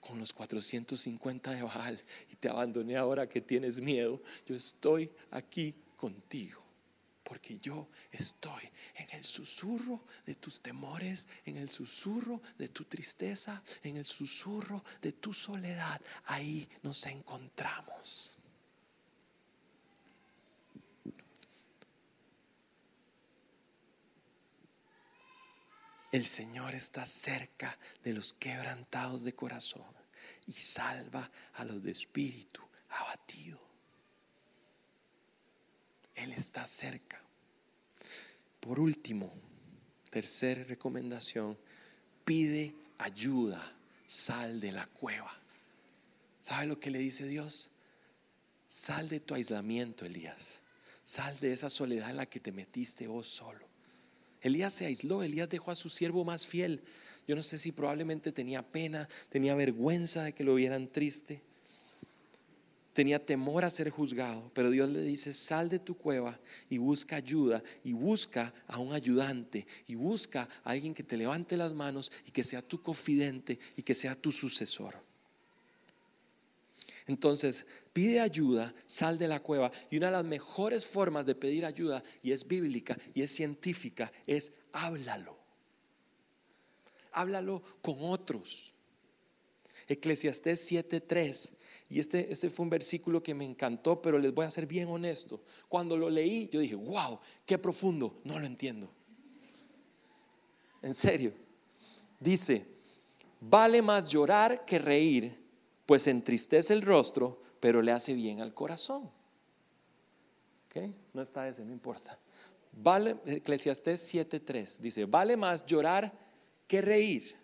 con los 450 de Baal y te abandoné ahora que tienes miedo. Yo estoy aquí contigo. Porque yo estoy en el susurro de tus temores, en el susurro de tu tristeza, en el susurro de tu soledad. Ahí nos encontramos. El Señor está cerca de los quebrantados de corazón y salva a los de espíritu abatido. Él está cerca. Por último, tercera recomendación, pide ayuda, sal de la cueva. ¿Sabe lo que le dice Dios? Sal de tu aislamiento, Elías. Sal de esa soledad en la que te metiste vos solo. Elías se aisló, Elías dejó a su siervo más fiel. Yo no sé si probablemente tenía pena, tenía vergüenza de que lo vieran triste tenía temor a ser juzgado, pero Dios le dice, sal de tu cueva y busca ayuda y busca a un ayudante y busca a alguien que te levante las manos y que sea tu confidente y que sea tu sucesor. Entonces, pide ayuda, sal de la cueva. Y una de las mejores formas de pedir ayuda, y es bíblica y es científica, es háblalo. Háblalo con otros. Eclesiastés 7:3 y este, este fue un versículo que me encantó, pero les voy a ser bien honesto. Cuando lo leí, yo dije, wow, qué profundo, no lo entiendo. En serio. Dice, vale más llorar que reír, pues entristece el rostro, pero le hace bien al corazón. ¿Ok? No está ese, no importa. Vale, Eclesiastés 7:3 dice, vale más llorar que reír,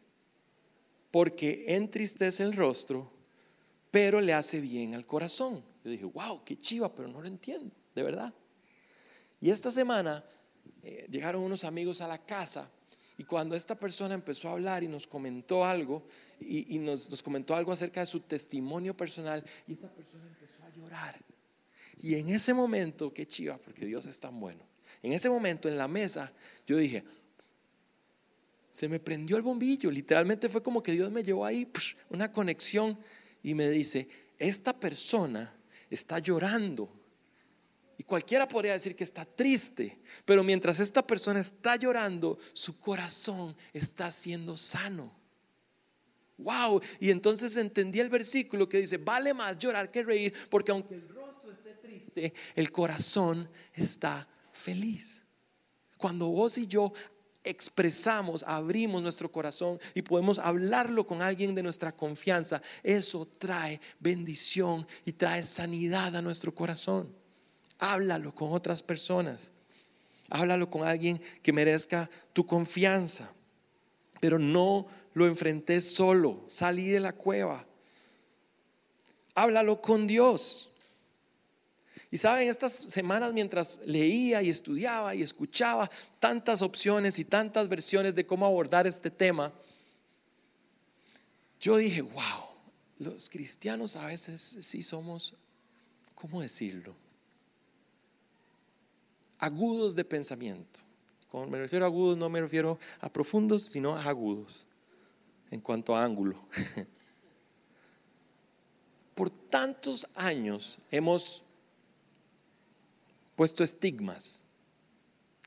porque entristece el rostro, pero le hace bien al corazón. Yo dije, wow, qué chiva, pero no lo entiendo, de verdad. Y esta semana eh, llegaron unos amigos a la casa y cuando esta persona empezó a hablar y nos comentó algo, y, nos, nos, comentó algo acerca de su testimonio personal, y esa persona empezó a llorar. Y en ese momento, qué chiva, porque Dios es tan bueno. En ese momento en la mesa, yo dije, se me prendió el bombillo, literalmente fue como que Dios me llevó ahí, una conexión y me dice, esta persona está llorando. Y cualquiera podría decir que está triste, pero mientras esta persona está llorando, su corazón está siendo sano. Wow, y entonces entendí el versículo que dice, vale más llorar que reír, porque aunque el rostro esté triste, el corazón está feliz. Cuando vos y yo expresamos, abrimos nuestro corazón y podemos hablarlo con alguien de nuestra confianza, eso trae bendición y trae sanidad a nuestro corazón. Háblalo con otras personas. Háblalo con alguien que merezca tu confianza. Pero no lo enfrentes solo. Salí de la cueva. Háblalo con Dios. Y saben, estas semanas mientras leía y estudiaba y escuchaba tantas opciones y tantas versiones de cómo abordar este tema, yo dije, wow, los cristianos a veces sí somos, ¿cómo decirlo? Agudos de pensamiento. Cuando me refiero a agudos no me refiero a profundos, sino a agudos en cuanto a ángulo. Por tantos años hemos puesto estigmas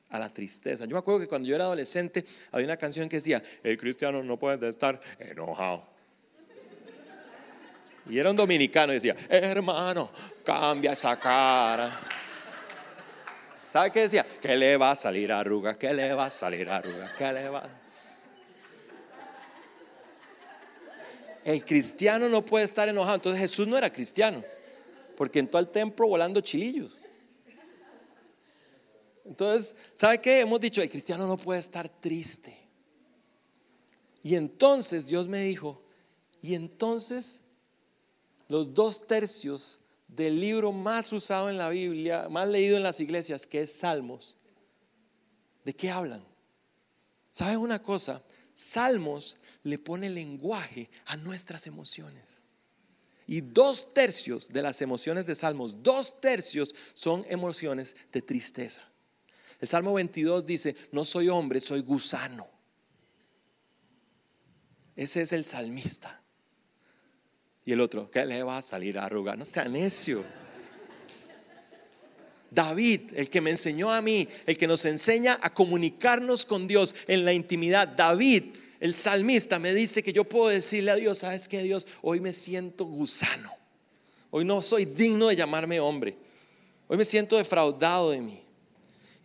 a la tristeza. Yo me acuerdo que cuando yo era adolescente había una canción que decía, el cristiano no puede estar enojado. Y era un dominicano y decía, hermano, cambia esa cara. ¿Sabe qué decía? Que le va a salir arruga, que le va a salir arruga, que le va. El cristiano no puede estar enojado. Entonces Jesús no era cristiano, porque entró al templo volando chilillos. Entonces, ¿sabe qué? Hemos dicho, el cristiano no puede estar triste. Y entonces Dios me dijo, y entonces los dos tercios del libro más usado en la Biblia, más leído en las iglesias, que es Salmos, ¿de qué hablan? ¿Sabe una cosa? Salmos le pone lenguaje a nuestras emociones. Y dos tercios de las emociones de Salmos, dos tercios son emociones de tristeza. El Salmo 22 dice, no soy hombre, soy gusano. Ese es el salmista. Y el otro, ¿qué le va a salir a arrugar? No sea necio. David, el que me enseñó a mí, el que nos enseña a comunicarnos con Dios en la intimidad. David, el salmista, me dice que yo puedo decirle a Dios, ¿sabes qué Dios? Hoy me siento gusano. Hoy no soy digno de llamarme hombre. Hoy me siento defraudado de mí.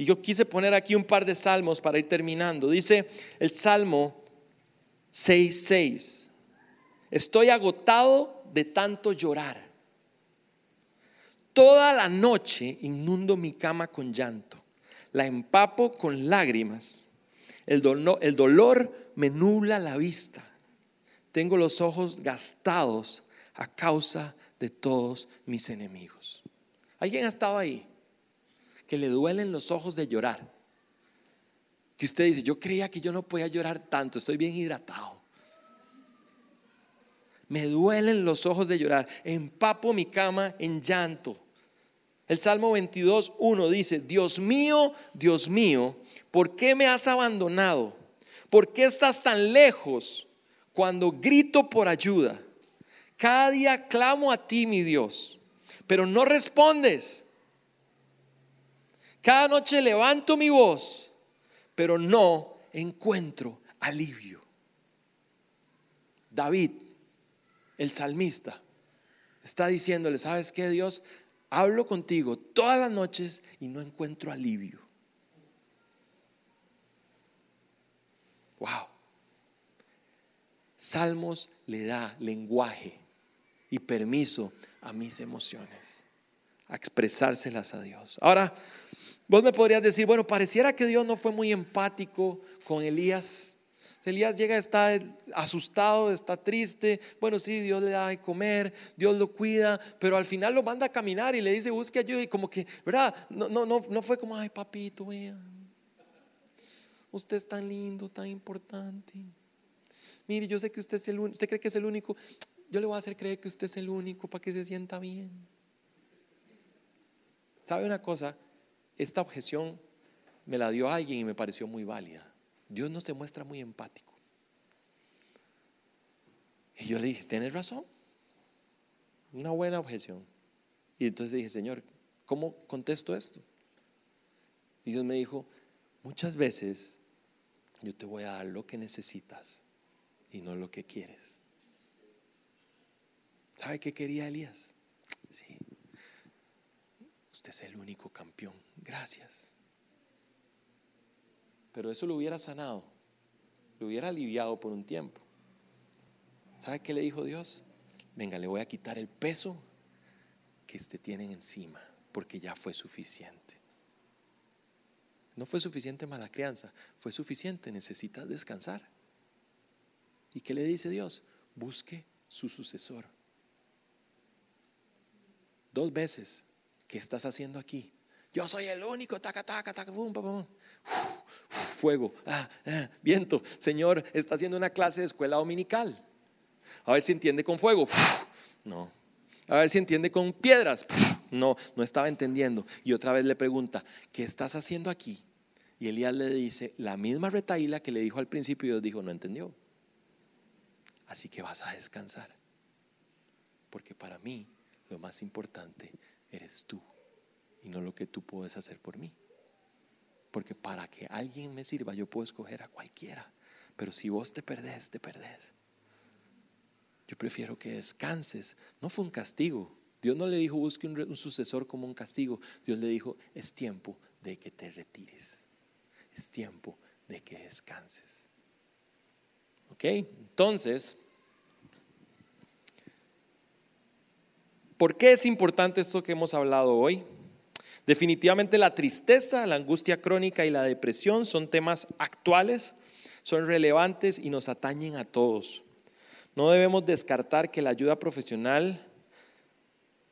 Y yo quise poner aquí un par de salmos para ir terminando. Dice el Salmo 6.6. Estoy agotado de tanto llorar. Toda la noche inundo mi cama con llanto, la empapo con lágrimas. El, el dolor me nubla la vista. Tengo los ojos gastados a causa de todos mis enemigos. ¿Alguien ha estado ahí? Que le duelen los ojos de llorar. Que usted dice, yo creía que yo no podía llorar tanto, estoy bien hidratado. Me duelen los ojos de llorar, empapo mi cama en llanto. El Salmo 22, 1 dice, Dios mío, Dios mío, ¿por qué me has abandonado? ¿Por qué estás tan lejos cuando grito por ayuda? Cada día clamo a ti, mi Dios, pero no respondes. Cada noche levanto mi voz, pero no encuentro alivio. David, el salmista, está diciéndole, ¿sabes qué, Dios? Hablo contigo todas las noches y no encuentro alivio. Wow. Salmos le da lenguaje y permiso a mis emociones, a expresárselas a Dios. Ahora, vos me podrías decir, bueno, pareciera que Dios no fue muy empático con Elías. Elías llega, está asustado, está triste. Bueno, sí, Dios le da de comer, Dios lo cuida, pero al final lo manda a caminar y le dice, busque ayuda. Y como que, ¿verdad? No, no, no, no fue como, ay, papito, vea. Usted es tan lindo, tan importante. Mire, yo sé que usted es el único. ¿Usted cree que es el único? Yo le voy a hacer creer que usted es el único para que se sienta bien. ¿Sabe una cosa? Esta objeción me la dio alguien y me pareció muy válida. Dios no se muestra muy empático. Y yo le dije, tienes razón. Una buena objeción. Y entonces dije, Señor, ¿cómo contesto esto? Y Dios me dijo, muchas veces yo te voy a dar lo que necesitas y no lo que quieres. ¿Sabe qué quería Elías? Sí. Usted es el único campeón. Gracias. Pero eso lo hubiera sanado, lo hubiera aliviado por un tiempo. ¿Sabe qué le dijo Dios? Venga, le voy a quitar el peso que este tienen encima, porque ya fue suficiente. No fue suficiente mala crianza, fue suficiente, necesitas descansar. ¿Y qué le dice Dios? Busque su sucesor. Dos veces, ¿qué estás haciendo aquí? Yo soy el único, taca, taca, taca, bum, bum, bum fuego, ah, ah, viento. Señor, está haciendo una clase de escuela dominical. A ver si entiende con fuego. No. A ver si entiende con piedras. No, no estaba entendiendo. Y otra vez le pregunta, ¿qué estás haciendo aquí? Y Elías le dice la misma retaíla que le dijo al principio Dios dijo, no entendió. Así que vas a descansar. Porque para mí lo más importante eres tú y no lo que tú puedes hacer por mí. Porque para que alguien me sirva, yo puedo escoger a cualquiera. Pero si vos te perdés, te perdés. Yo prefiero que descanses. No fue un castigo. Dios no le dijo busque un, sucesor como un castigo. Dios le dijo es tiempo de que te retires. Es tiempo de que descanses. ¿Ok? Entonces, ¿por qué es importante esto que hemos hablado hoy? Definitivamente la tristeza, la angustia crónica y la depresión son temas actuales, son relevantes y nos atañen a todos. No debemos descartar que la ayuda profesional,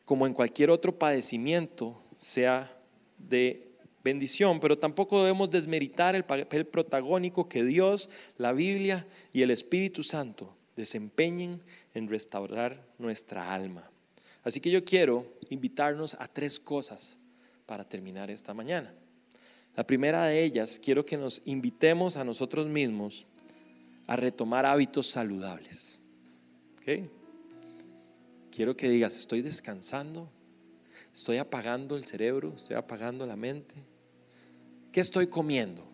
como en cualquier otro padecimiento, sea de bendición, pero tampoco debemos desmeritar el papel protagónico que Dios, la Biblia y el Espíritu Santo desempeñen en restaurar nuestra alma. Así que yo quiero invitarnos a tres cosas para terminar esta mañana. La primera de ellas, quiero que nos invitemos a nosotros mismos a retomar hábitos saludables. Quiero que digas, estoy descansando, estoy apagando el cerebro, estoy apagando la mente. ¿Qué estoy comiendo?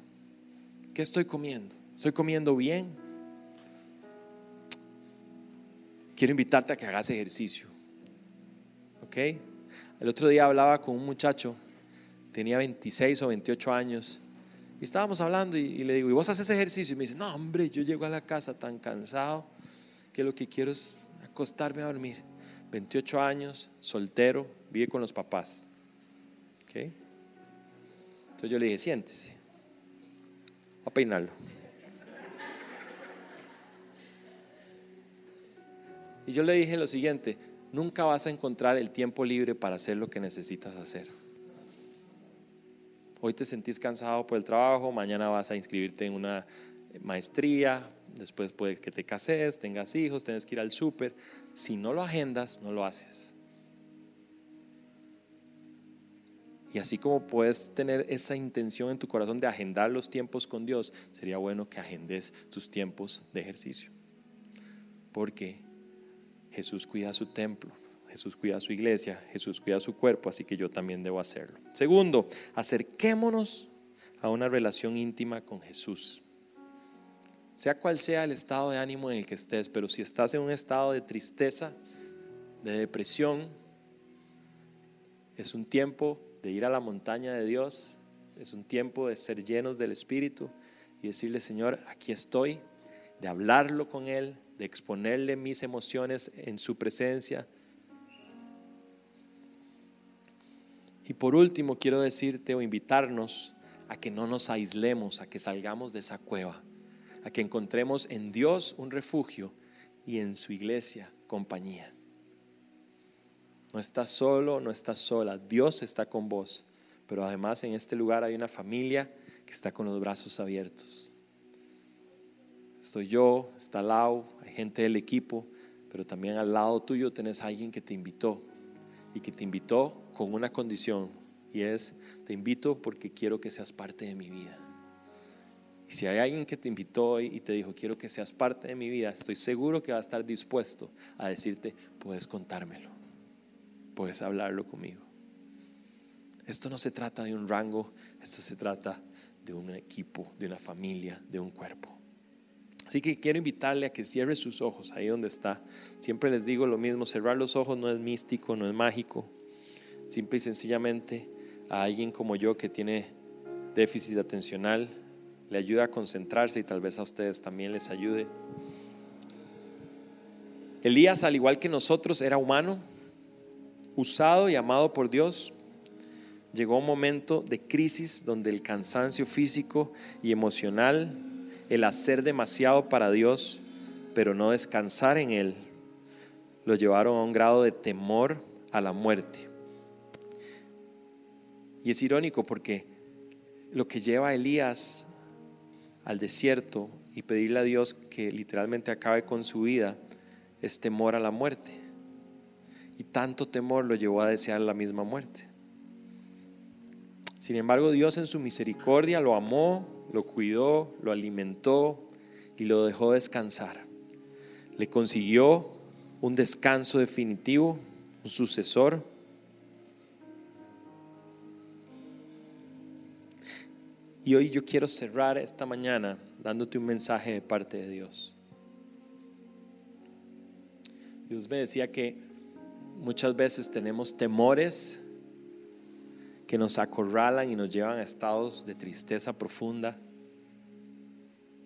¿Qué estoy comiendo? ¿Estoy comiendo bien? Quiero invitarte a que hagas ejercicio. ¿Ok? El otro día hablaba con un muchacho tenía 26 o 28 años. Y estábamos hablando y, le digo, ¿y vos haces ejercicio? Y me dice, no, hombre, yo llego a la casa tan cansado que lo que quiero es acostarme a dormir. 28 años, soltero, vive con los papás. ¿Okay? Entonces yo le dije, siéntese, a peinarlo. Y yo le dije lo siguiente, nunca vas a encontrar el tiempo libre para hacer lo que necesitas hacer. Hoy te sentís cansado por el trabajo, mañana vas a inscribirte en una maestría, después puede que te cases, tengas hijos, tengas que ir al súper. Si no lo agendas, no lo haces. Y así como puedes tener esa intención en tu corazón de agendar los tiempos con Dios, sería bueno que agendes tus tiempos de ejercicio. Porque Jesús cuida su templo, Jesús cuida su iglesia, Jesús cuida su cuerpo, así que yo también debo hacerlo. Segundo, acerquémonos a una relación íntima con Jesús. Sea cual sea el estado de ánimo en el que estés, pero si estás en un estado de tristeza, de depresión, es un tiempo de ir a la montaña de Dios, es un tiempo de ser llenos del Espíritu y decirle, Señor, aquí estoy, de hablarlo con Él, de exponerle mis emociones en su presencia. Y por último, quiero decirte o invitarnos a que no nos aislemos, a que salgamos de esa cueva, a que encontremos en Dios un refugio y en su iglesia compañía. No estás solo, no estás sola, Dios está con vos, pero además en este lugar hay una familia que está con los brazos abiertos. Estoy yo, está Lau, gente del equipo, pero también al lado tuyo tenés a alguien que te invitó y que te invitó con una condición y es, te invito porque quiero que seas parte de mi vida. Y si hay alguien que te invitó y te dijo, quiero que seas parte de mi vida, estoy seguro que va a estar dispuesto a decirte, puedes contármelo, puedes hablarlo conmigo. Esto no se trata de un rango, esto se trata de un equipo, de una familia, de un cuerpo. Así que quiero invitarle a que cierre sus ojos ahí donde está. Siempre les digo lo mismo, cerrar los ojos no es místico, no es mágico. Simple y sencillamente a alguien como yo que tiene déficit atencional le ayuda a concentrarse y tal vez a ustedes también les ayude. Elías, al igual que nosotros, era humano, usado y amado por Dios. Llegó un momento de crisis donde el cansancio físico y emocional el hacer demasiado para Dios, pero no descansar en Él, lo llevaron a un grado de temor a la muerte. Y es irónico porque lo que lleva a Elías al desierto y pedirle a Dios que literalmente acabe con su vida es temor a la muerte. Y tanto temor lo llevó a desear la misma muerte. Sin embargo, Dios en su misericordia lo amó, lo cuidó, lo alimentó y lo dejó descansar. Le consiguió un descanso definitivo, un sucesor. Y hoy yo quiero cerrar esta mañana dándote un mensaje de parte de Dios. Dios me decía que muchas veces tenemos temores que nos acorralan y nos llevan a estados de tristeza profunda,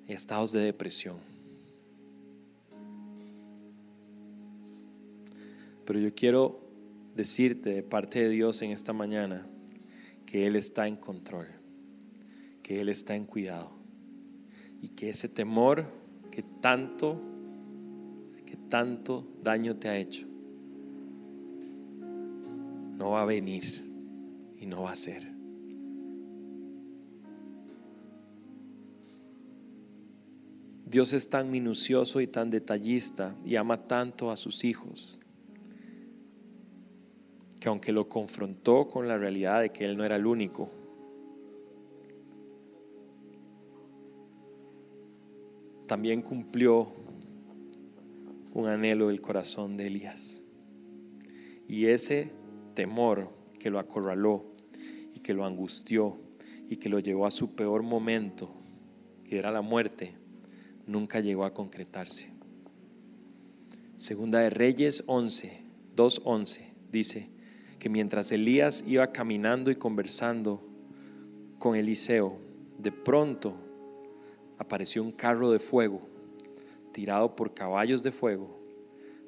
estados de depresión. Pero yo quiero decirte de parte de Dios en esta mañana que Él está en control, que Él está en cuidado y que ese temor que tanto, que tanto daño te ha hecho, no va a venir y no va a ser. Dios es tan minucioso y tan detallista y ama tanto a sus hijos que aunque lo confrontó con la realidad de que Él no era el único, también cumplió un anhelo del corazón de Elías. Y ese temor que lo acorraló que lo angustió y que lo llevó a su peor momento, que era la muerte, nunca llegó a concretarse. Segunda de Reyes 11, 2.11 dice que mientras Elías iba caminando y conversando con Eliseo, de pronto apareció un carro de fuego tirado por caballos de fuego,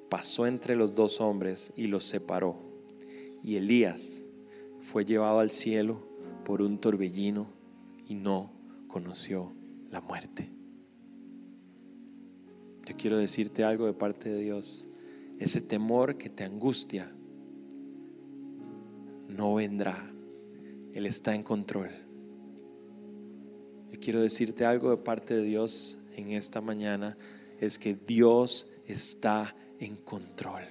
pasó entre los dos hombres y los separó. Y Elías fue llevado al cielo por un torbellino y no conoció la muerte. Yo quiero decirte algo de parte de Dios. Ese temor que te angustia no vendrá. Él está en control. Yo quiero decirte algo de parte de Dios en esta mañana. Es que Dios está en control.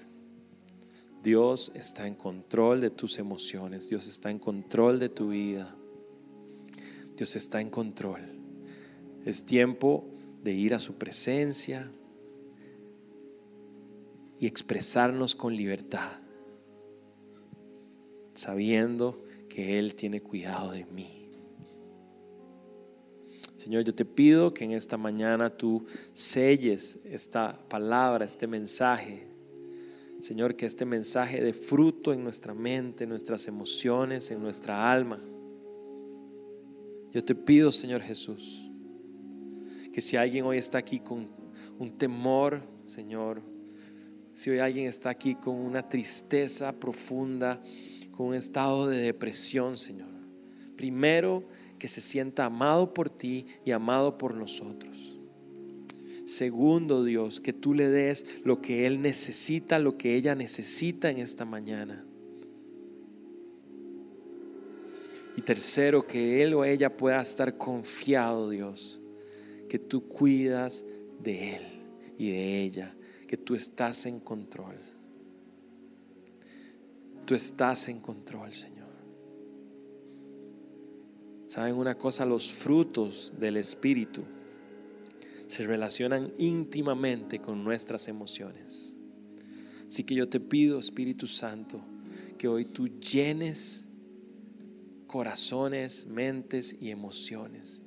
Dios está en control de tus emociones. Dios está en control de tu vida. Dios está en control. Es tiempo de ir a su presencia y expresarnos con libertad, sabiendo que Él tiene cuidado de mí. Señor, yo te pido que en esta mañana tú selles esta palabra, este mensaje. Señor, que este mensaje de fruto en nuestra mente, en nuestras emociones, en nuestra alma. Yo te pido, Señor Jesús, que si alguien hoy está aquí con un temor, Señor, si hoy alguien está aquí con una tristeza profunda, con un estado de depresión, Señor, primero que se sienta amado por ti y amado por nosotros. Segundo, Dios, que tú le des lo que Él necesita, lo que ella necesita en esta mañana. Y tercero, que Él o ella pueda estar confiado, Dios, que tú cuidas de Él y de ella, que tú estás en control. Tú estás en control, Señor. ¿Saben una cosa? Los frutos del Espíritu se relacionan íntimamente con nuestras emociones. Así que yo te pido, Espíritu Santo, que hoy tú llenes corazones, mentes y emociones.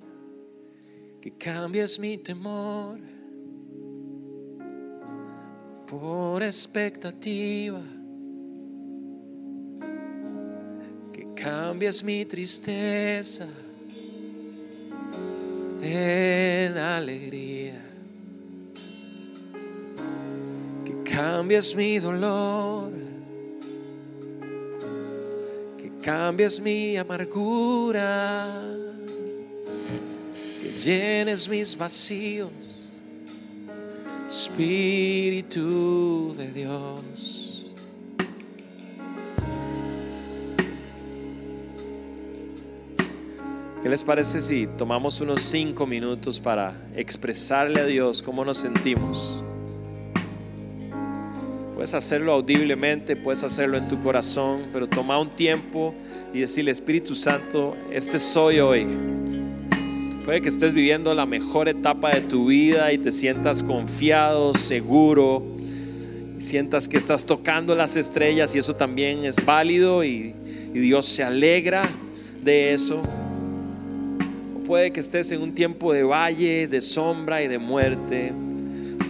Que cambies mi temor por expectativa. Que cambies mi tristeza en alegría. Que cambies mi dolor cambies mi amargura, que llenes mis vacíos, Espíritu de Dios. ¿Qué les parece si tomamos unos cinco minutos para expresarle a Dios cómo nos sentimos? Puedes hacerlo audiblemente, puedes hacerlo en tu corazón, pero toma un tiempo y decirle, Espíritu Santo, este soy hoy. Puede que estés viviendo la mejor etapa de tu vida y te sientas confiado, seguro, y sientas que estás tocando las estrellas y eso también es válido y, y Dios se alegra de eso. Puede que estés en un tiempo de valle, de sombra y de muerte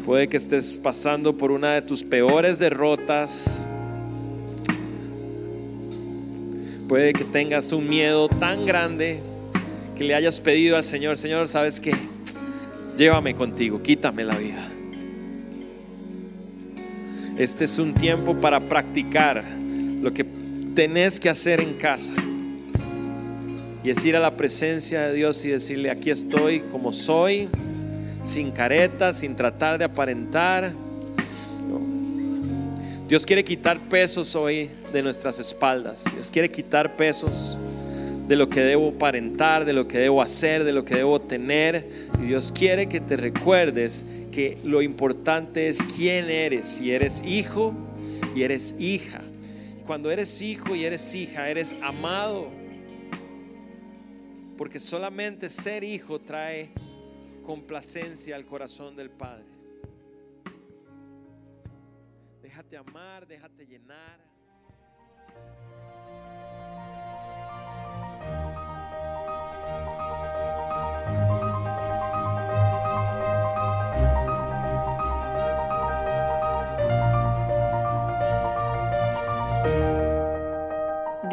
Puede que estés pasando por una de tus peores derrotas. Puede que tengas un miedo tan grande que le hayas pedido al Señor, Señor, ¿sabes qué? Llévame contigo, quítame la vida. Este es un tiempo para practicar lo que tenés que hacer en casa. Y es ir a la presencia de Dios y decirle, aquí estoy como soy sin caretas, sin tratar de aparentar. Dios quiere quitar pesos hoy de nuestras espaldas. Dios quiere quitar pesos de lo que debo aparentar, de lo que debo hacer, de lo que debo tener. Y Dios quiere que te recuerdes que lo importante es quién eres. Si eres hijo y eres hija. Y cuando eres hijo y eres hija, eres amado. Porque solamente ser hijo trae complacencia al corazón del Padre. Déjate amar, déjate llenar.